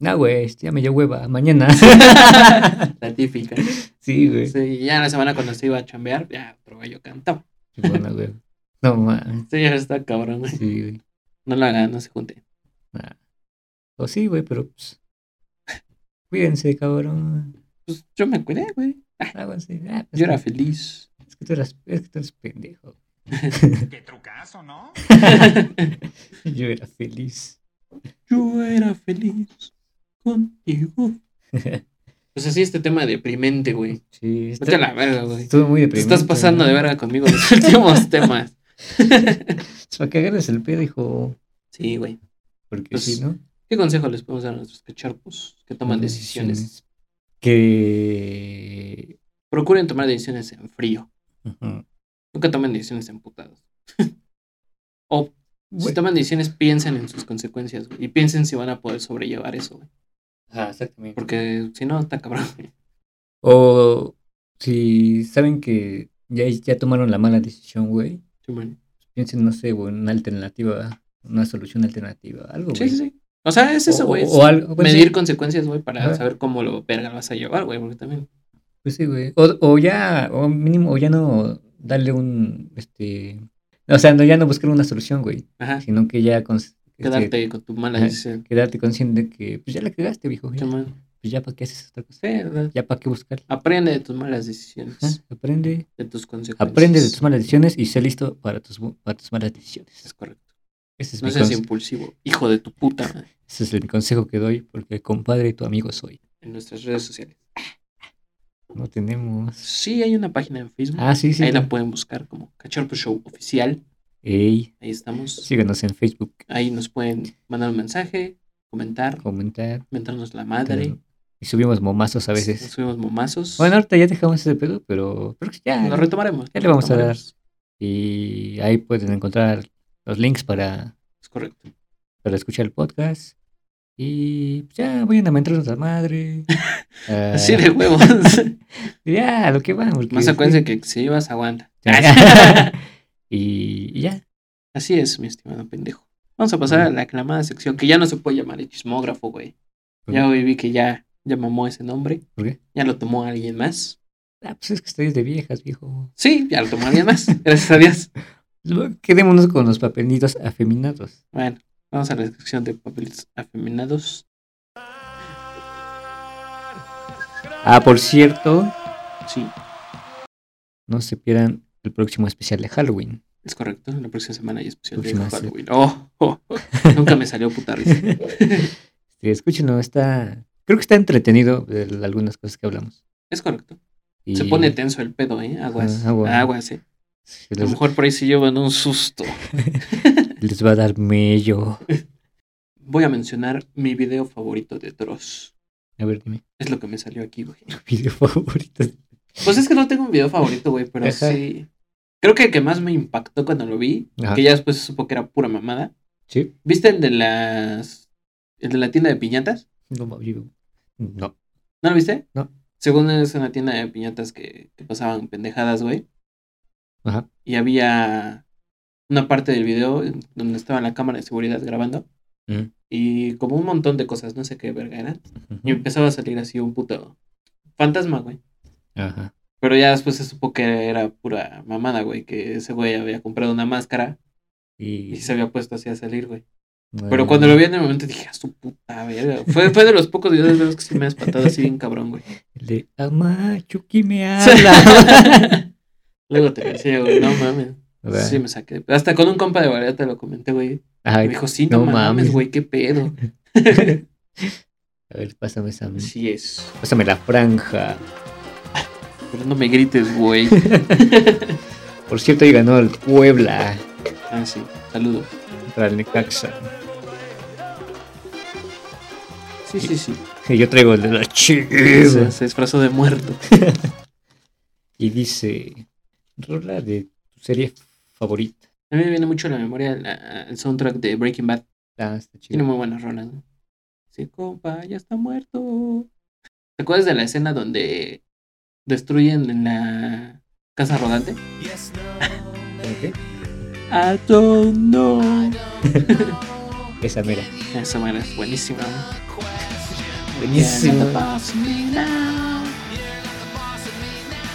No, güey, este ya me dio hueva. Mañana. La típica. sí, güey. Sí, ya la semana cuando se iba a chambear, ya otro gallo cantaba. Bueno, güey. No mames. Sí, ya está cabrón, güey. Sí, güey. No lo hagan, no se junten. Nah. O sí, güey, pero pues. Cuídense, cabrón. Pues yo me cuidé, güey. Háganse. Ah, pues, Yo era feliz. Es que tú eras, es que tú eres pendejo. Qué trucazo, ¿no? Yo era feliz. Yo era feliz contigo. Pues así este tema deprimente, güey. Sí, Vete a está, la verga, güey. estuvo muy Te deprimente. estás pasando ¿no? de verga conmigo los últimos temas. Es para que agarres el pedo, hijo. Sí, güey. Porque Pues, si no. ¿Qué consejo les podemos dar a nuestros cacharpos que toman decisiones? Que. Procuren tomar decisiones en frío. Nunca tomen decisiones emputados. o si toman decisiones, piensen en sus consecuencias, güey. Y piensen si van a poder sobrellevar eso, güey. Ah, exactamente. Porque si no, está cabrón, güey. O si saben que ya, ya tomaron la mala decisión, güey. Sí, bueno. Piensen, no sé, güey, una alternativa, una solución alternativa, algo, Sí, güey. sí, sí. O sea, es eso, O- güey. o es algo, pues, Medir sí. consecuencias, güey, para saber cómo lo verga vas a llevar, güey. Porque también. Pues sí, güey. O, o ya, o mínimo, o ya no darle un, este... O sea, no, ya no buscar una solución, güey. Ajá. Sino que ya... cons- este, Quedarte con tu mala decisión. quedarte consciente de que, pues ya la cagaste, viejo. Ya, pues ya para qué haces otra cosa. Sí, ¿verdad? Ya para qué buscar. Aprende de tus malas decisiones. Ajá, Aprende. De tus consecuencias. Aprende de tus malas decisiones y sé listo para tus, para tus malas decisiones. Es correcto. Ese es, No mi seas impulsivo, hijo de tu puta madre. ese es el consejo que doy porque compadre y tu amigo soy. En nuestras redes sociales. No tenemos... Sí, hay una página en Facebook. Ah, sí, sí. Ahí la pueden buscar como Cacharpo Show Oficial. Ey, Ahí estamos. síganos en Facebook, Ahí nos pueden mandar un mensaje, comentar, comentar. mentarnos la madre. Y subimos momazos a veces. subimos momazos. Bueno, ahorita ya dejamos ese pedo, pero que ya. lo retomaremos. ya lo le vamos a dar. Y ahí pueden encontrar los links para, Es correcto. para escuchar el podcast. Y pues, ya vayan a mentarnos la madre. Ah, Así de huevos. Ya, a lo que van. Más acuérdense que si vas, aguanta. y, y ya. Así es, mi estimado pendejo. Vamos a pasar a la aclamada sección que ya no se puede llamar el chismógrafo, güey. ¿Por Ya hoy vi que ya, ya mamó ese nombre. ¿Por qué? Ya lo tomó alguien más. Ah, pues es que estáis de viejas, viejo. Sí, ya lo tomó alguien más. Gracias a Dios. Quedémonos con los papelitos afeminados. Bueno, vamos a la sección de papelitos afeminados. Ah, por cierto, Sí, no se pierdan el próximo especial de Halloween. es correcto. La próxima semana hay especial de Próxima Halloween. Oh, oh, oh. Nunca me salió puta risa. Sí, escúchenlo, está. Creo que está entretenido de algunas cosas que hablamos. Es correcto. Y Se pone tenso el pedo, ¿eh? Aguas. Ah, agua. Aguas, ¿eh? A lo mejor por ahí se llevan un susto. les va a dar mello. Voy a mencionar mi video favorito de Dross. A ver, dime. Es lo que me salió aquí, güey. Video favorito. Pues es que no tengo un video favorito, güey, pero Ajá. sí. Creo que el que más me impactó cuando lo vi, Ajá. que ya después supo que era pura mamada. Sí. ¿Viste el de las. el de la tienda de piñatas? No, no. ¿No lo viste? No. Según es una tienda de piñatas que, que pasaban pendejadas, güey. Ajá. Y había una parte del video donde estaba la cámara de seguridad grabando. Y como un montón de cosas, no sé qué verga eran. Y empezaba a salir así un puto fantasma, güey. Ajá. Pero ya después se supo que era pura mamada, güey. Que ese güey había comprado una máscara Y, y se había puesto así a salir, güey. Bueno, Pero cuando lo vi en el momento dije, a su puta verga. Fue, fue de los pocos videos de los que sí me ha espantado así bien cabrón, güey. El de Ama, Chucky me habla. Luego te decía, güey, no mames. ¿Verdad? Sí, me saqué. Hasta con un compa de Valeria te lo comenté, güey. Ay, Me dijo, sí, no, no mames, güey, qué pedo. a ver, pásame esa. Así es. Pásame la franja. Pero no me grites, güey. Por cierto, ahí ganó el Puebla Ah, sí. Saludos. contra el Necaxa. Sí, sí, sí. Y yo traigo el de la Se, chiva. se disfrazó de muerto. Y dice: Rola de tu serie favorita. A mí me viene mucho a la memoria la- el soundtrack de Breaking Bad. Ah, está Tiene chido. muy buenas rolas. ¿no? Sí, compa, ya está muerto. ¿Te acuerdas de la escena donde destruyen en la casa rodante? ¿Cómo qué? I don't know. Esa mera. Esa manera es buenísima. ¿no? Buenísimo.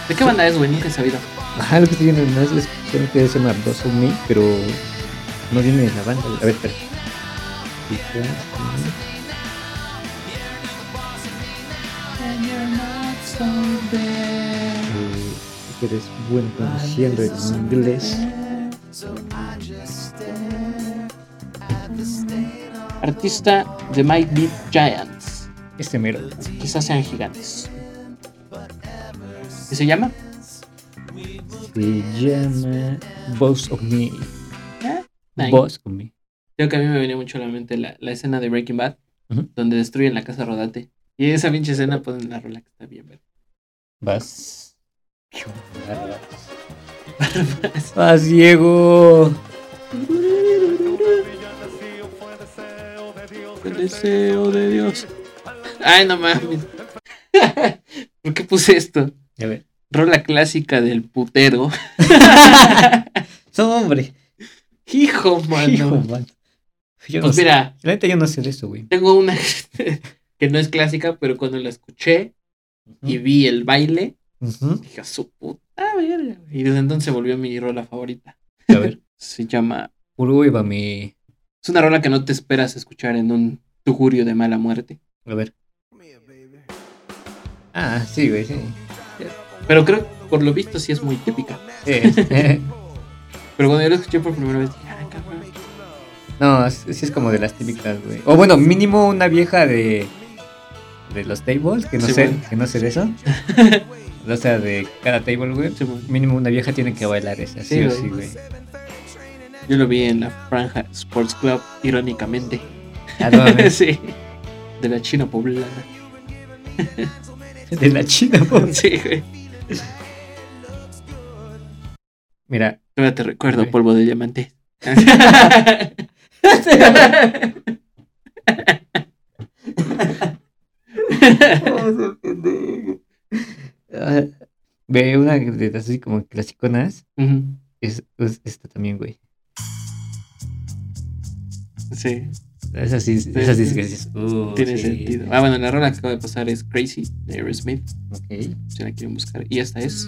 ¿De qué banda es, güey? Nunca he sabido. Ajá, lo que estoy viendo no es creo que se llama Dos of Me, pero no viene de la banda. A ver, espera. Que eres bueno conociendo el inglés. Artista de Might Beat Giants. Este mero. Quizás sean gigantes. ¿Qué se llama? Se llama Boss of Me. Nice. Boss of Me. Creo que a mí me venía mucho a la mente la, la escena de Breaking Bad, donde destruyen la casa rodante. Y esa pinche escena ponen la rola que está bien, ¿verdad? Vas. Vas, Diego. El deseo de Dios. Ay, no mames. ¿Por qué puse esto? A ver. Rola clásica del putero. No, hombre. Hijo, mano. Hijo, man. Yo no Pues sé. mira, La neta, yo no sé de eso, güey. tengo una que no es clásica, pero cuando la escuché y vi el baile, Ujú. dije a su puta verga. Y desde entonces se volvió mi rola favorita. A ver. Se llama. Pruébame. Es una rola que no te esperas escuchar en un tugurio de mala muerte. A ver. Ah, sí, güey, sí. Pero creo, por lo visto, sí es muy típica. Sí. Pero cuando yo la escuché por primera vez, dije, ah, cabrón. no, sí es como de las típicas, güey. O bueno, mínimo una vieja de. De los tables, que no Sí, sé, que no sé de eso. o sea, de cada table, güey. Sí, bueno. Mínimo una vieja tiene que bailar esa, sí, Sí, o sí, güey. Yo lo vi en la Franja Sports Club, irónicamente. Ah, no, sí. De la China poblana. de la China, po. Sí, güey. Mira, te recuerdo, polvo de diamante. ve una de las así como clasiconas. Ujú, Es, es esta también, güey. Sí, Esa sí, esa sí es que dices, uh, tiene sí. sentido. Ah, bueno, la rola que acaba de pasar es Crazy de Aerosmith. Ok. Si la quieren buscar. Y esta es.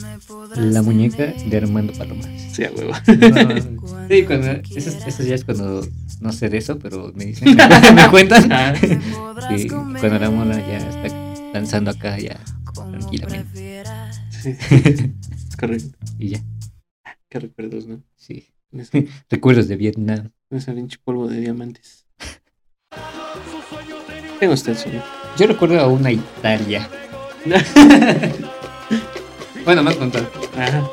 La muñeca de Armando Palomas. Sí, a huevo. No, sí, cuando. Eso, eso ya es cuando. No sé de eso, pero me dicen. me cuentan. Ah, Sí, cuando la mona ya está danzando acá, ya. Tranquilamente. sí, es correcto. Y ya. Qué recuerdos, ¿no? Sí. Recuerdos de Vietnam. ese pinche polvo de diamantes. Tengo usted sueño. Yo recuerdo a una Italia. Bueno, más contado. Ajá.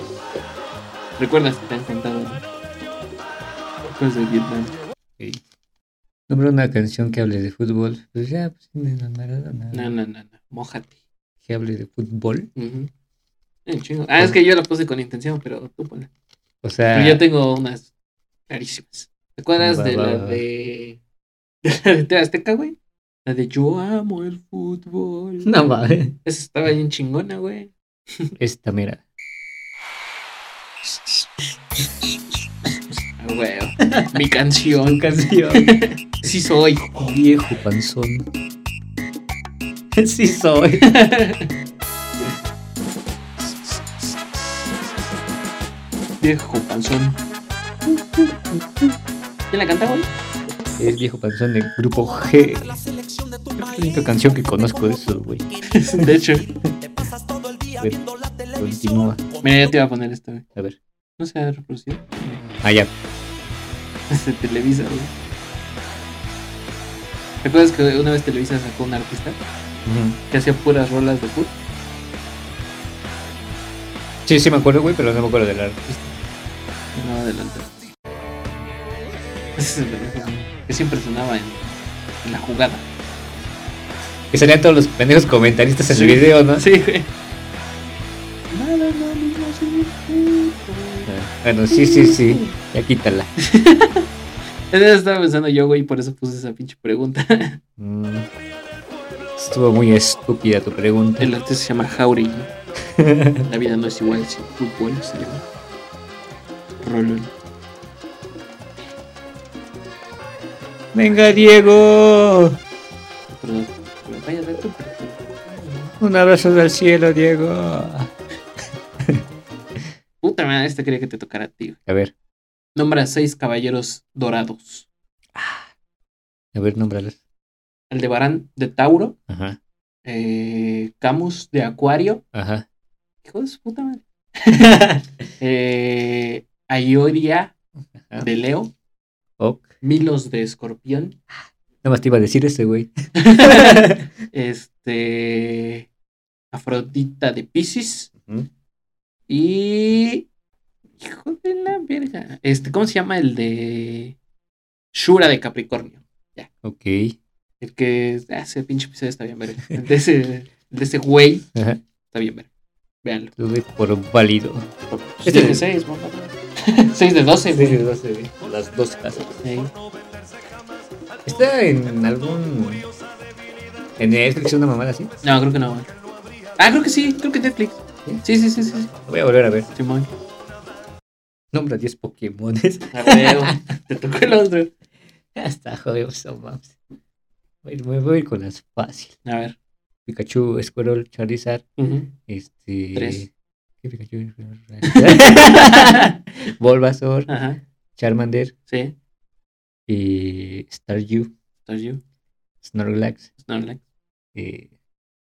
Recuerdas que te han contado, ¿no? Cosas de Vietnam. Ok. Nombra una canción que hable de fútbol. Pues ya, pues la Maradona. No, no, no, no. Mójate. Que hable de fútbol. Chingo. Ah, es que yo la puse con intención, pero tú ponla. O sea. Pero yo tengo unas clarísimas. ¿Te acuerdas Va, de va, la va. de. de la de Azteca, güey? De Yo amo el fútbol. No mames. Esa estaba bien chingona, güey. Esta, mira. Mi canción. Canción. Sí soy. Oh, viejo panzón. Sí soy. Viejo panzón. ¿Quién la canta, güey? Es viejo panzón del grupo G. Es la única canción que conozco de eso, güey. De hecho. A ver, continúa. Mira, ya te iba a poner esto, güey. A ver. No se ha reproducido. Ah, ya. Se Televisa, güey. ¿Te acuerdas que una vez Televisa sacó un artista que hacía puras rolas de put? Sí, sí me acuerdo, güey, pero no me acuerdo del artista. No, adelante. Ese es el que siempre sonaba en, en la jugada. Que salían todos los pendejos comentaristas en Sí. el video, ¿no? Sí, güey. Bueno, sí, sí, sí. Ya quítala. Eso estaba pensando yo, güey, y por eso puse esa pinche pregunta. Mm. Estuvo muy estúpida tu pregunta. El artista se llama Jauregui. La vida no es igual sin fútbol, se llama. Rolón. Venga, Diego. Un abrazo del cielo, Diego. Puta madre, este quería que te tocara a ti. A ver, Nombra seis caballeros dorados. a ver, nómbralos. Aldebarán de Tauro, Ajá, eh, Camus de Acuario. ajá. Hijo de su puta madre. eh, Ayoria Ajá. de Leo. Ok. Milos de Escorpión. Nada más te iba a decir ese, güey. Este. Afrodita de Pisces. Y. Hijo de la verga. Este, ¿cómo se llama el de. Shura de Capricornio? Ok. El que. ah, Ese pinche episodio está bien, verga. El de ese, el de ese güey Ajá. está bien, verga. Véanlo. Lo doy por válido. Este es de 6, 6 de 12, Sí, güey. 12, güey. Las dos casas. Sí. ¿Está en algún. en Netflix una mamada así? No, creo que no. Ah, creo que sí, creo que Netflix. Sí, sí, sí, sí. sí. Voy a volver a ver. Simón. Nombra 10 Pokémones. A. Te tocó el otro. Ya está, joder, so mames. Voy- Me voy a ir con las fáciles. A ver. Pikachu, Squirrel, Charizard, Ujú. este. Tres. Bulbasaur, Ajá. Charmander Sí. y Staryu, Staryu. Snorlax, Snorlax. eh,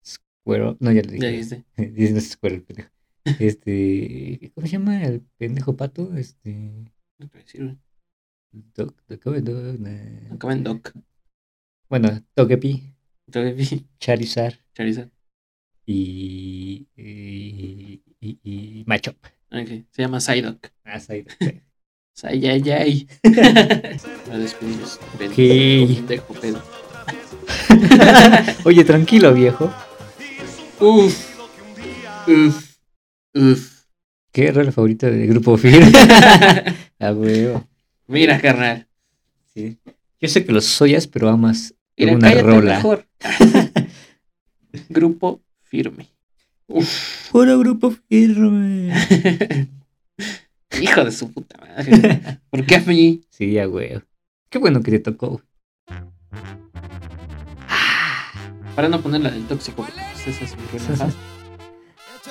Squirrel. No, ya Ya dije. dijiste. Dice, no es Squirrel, pendejo. Este. ¿Cómo se llama el pendejo pato? Este. No te. Doc, Doc, Doc, nah. En Doc. Bueno, Togepi, Togepi. Charizard Charizard. Y. y. y, y Machop. Ok. Se llama Psyduck. Ah, Psyduck. Sayayay. A despedirnos. Ven, Ok. pendejo pedo. Oye, tranquilo, viejo. Uf. Uf. Uf. ¿Qué rola favorita del grupo Firme? A huevo. Mira, carnal. Sí. Yo sé que los odias, pero amas Mira, una rola. mejor. Grupo firme. Uf. Puro grupo firme. Hijo de su puta madre. ¿Por qué a mí? Sí, a huevo. Qué bueno que te tocó. Para no poner la del tóxico. porque, pues, esa es relajada.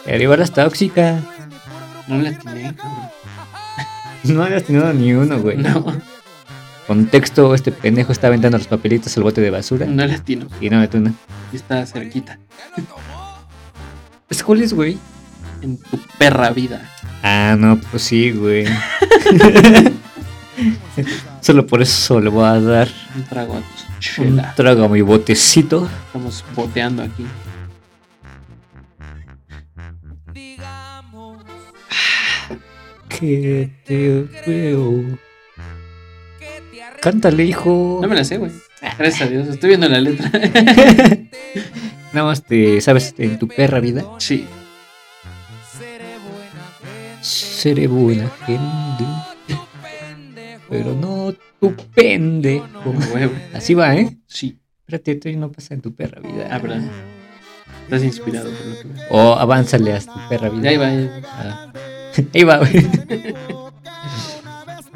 Arriba las tóxicas. No la tiene. No habías tenido ni uno, güey. No, Contexto, este pendejo está aventando los papelitos al bote de basura. no la tiene. Y no, tú no. Y está cerquita. ¿Es cuál es, güey? En tu perra vida. Ah, no, pues sí, güey. Solo por eso le voy a dar Un trago a tu un chela. trago a mi botecito. Estamos boteando aquí. Que te veo. Cántale, hijo. No me la sé, güey. Gracias a Dios. Estoy viendo la letra. Nada más te sabes en tu perra vida. sí. Seré buena gente. Pero no tu pendejo. Huevo. Así va, ¿eh? Sí. Espérate, esto no pasa en tu perra vida. Ah, perdón. Estás inspirado por lo que veo. O avánzale a tu perra vida. Ya iba. ya. Ah. Ahí va, güey.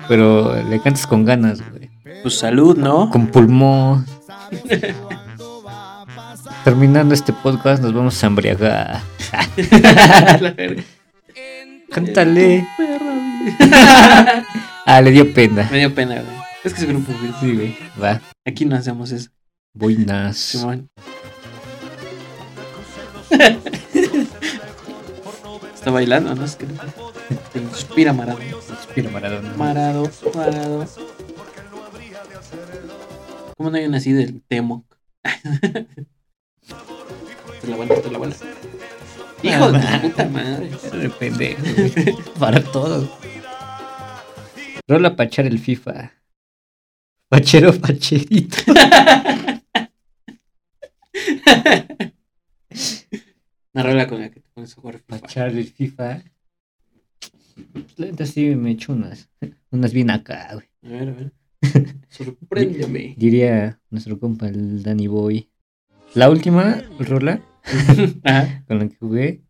Pero le cantas con ganas, güey. Pues salud, ¿no? Con pulmón. Terminando este podcast, nos vamos a embriagar. Cántale. Ah, le dio pena. Me dio pena, güey. Es que ese grupo, güey. Sí, güey. Va. Aquí no hacemos eso. Boinas. Simón. Está bailando, ¿no? Es que te inspira Marado. Inspira Maradona. Marado, Marado. ¿Cómo no hay una así del Temoc? La te la vuelta. Hijo de puta madre. De pendejo. Para todo. Rola para echar el FIFA. Pachero, pacherito. Una rola con la que te pones a jugar FIFA. echar el FIFA. La neta sí me echo unas. Unas bien acá, güey. A ver, a ver. Sorpréndeme. Diría nuestro compa el Danny Boy. La última rola Ajá. con la que jugué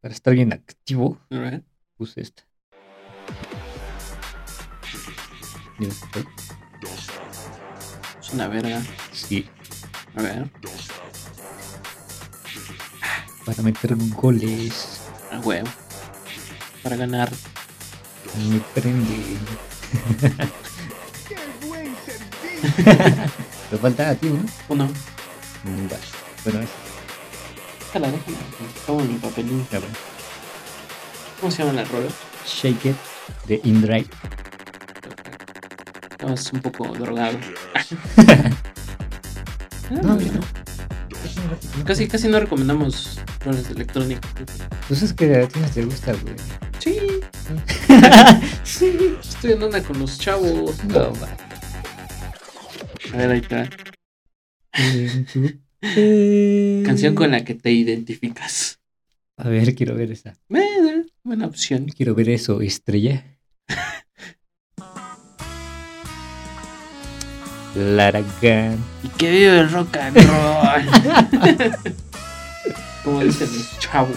para estar bien activo A ver. puse esta. Es una verga. Sí, A ver. para meter goles. A huevo. Para ganar. Me prende. Te falta a ti, ¿no? Uno. Bueno, es. Déjala, déjala. Toma mi papelín. ya, bueno. ¿Cómo se llama la rola? Shake It de Indrive. Estamos un poco drogado. No, ya no. Casi, casi no recomendamos rolas de electrónica. Pues es que a ti no te gusta, güey. Sí. sí. Estoy en onda con los chavos. No, va. A ver, ahí está. Canción Canción con la que te identificas. A ver, quiero ver esa. Eh, buena opción. Quiero ver eso, estrella. Laragán. Y que vive el rock and roll. Como dicen los chavos.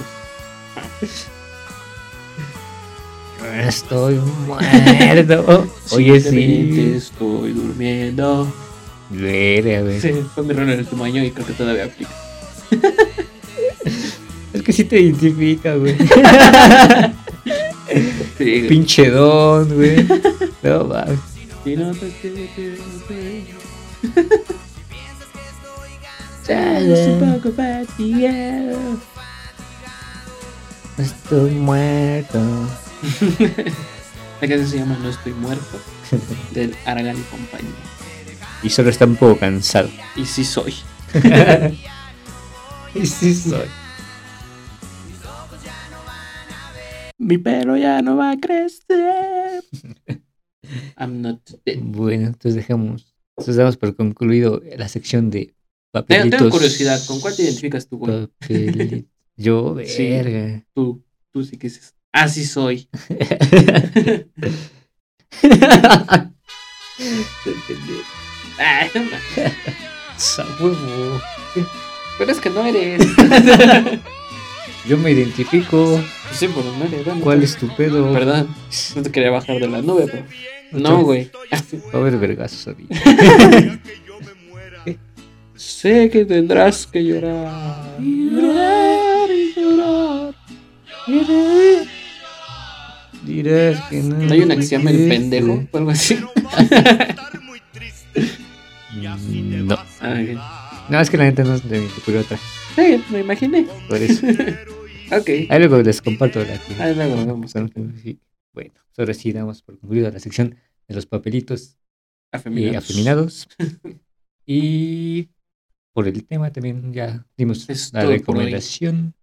Estoy muerto. Oye, sí. Estoy durmiendo. Verga, güey. Sí, fue mi rol en el último año y creo que todavía aplica. Es que sí te identifica, güey. Sí, güey. Pinche don, güey. No, va. Y no te quiero, quiero, un poco fatigado. Estoy muerto. La canción se llama No estoy muerto del Aragán y compañía. Y solo está un poco cansado. Y sí soy. Y sí soy. Mi pelo ya no va a crecer. I'm not dead. Bueno, entonces dejamos. Entonces damos por concluido la sección de Tengo, papelitos. tengo curiosidad, ¿con cuál te identificas tú, güey? Yo, Sí. verga. Tú, tú sí que dices. Así soy. Huevo. Pero es que no eres. Yo me identifico. Sí, pero no eres. bueno, ¿Cuál pues, es tu pedo? Perdón, no te quería bajar de la nube, pero. No, güey. Va a haber vergazos ahorita. Sé que tendrás que llorar. Llorar y llorar. Dirás que no. ¿No hay una que se llama El Pendejo o algo así? No. Es que la neta no se me ocurrió otra. Sí, me imaginé. Por eso. Ok. Ahí luego les comparto la. Ahí luego vemos. Sí. Bueno, ahora sí damos por concluida la sección de los papelitos y Afeminados. afeminados. y por el tema también ya dimos Es la recomendación.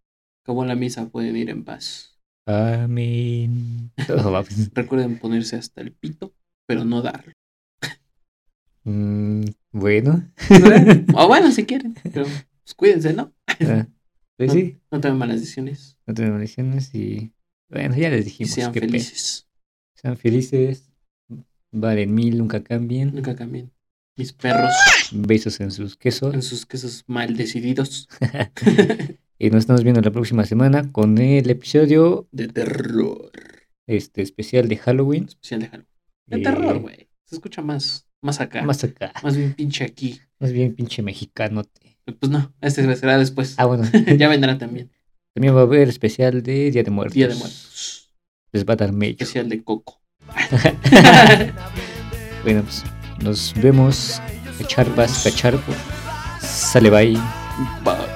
Como la misa pueden ir en paz. Amén. Todo va. Recuerden ponerse hasta el pito, pero no darlo. Mm, bueno. O bueno, si quieren. Pero pues, cuídense, ¿no? Ah, pues No, sí, no tomen malas decisiones. no tenemos lesiones y bueno, ya les Y dijimos sean qué pe- felices. Sean felices. Valen mil, nunca cambien. Nunca cambien. Mis perros Besos en sus quesos. en sus quesos mal decididos Y nos estamos viendo la próxima semana con el episodio de terror. este especial de Halloween. Especial de Halloween. De Eh, terror, güey. Se escucha más, más acá. Más, Más acá. bien pinche aquí. Más bien pinche mexicano. Pues no, este será después. Ah, bueno. ya vendrá también. También va a haber especial de Día de Muertos. Día de Muertos. les va a dar mello. Especial de Coco. Bueno, pues nos vemos. Cacharpas, cacharpo. Sale bye. Bye.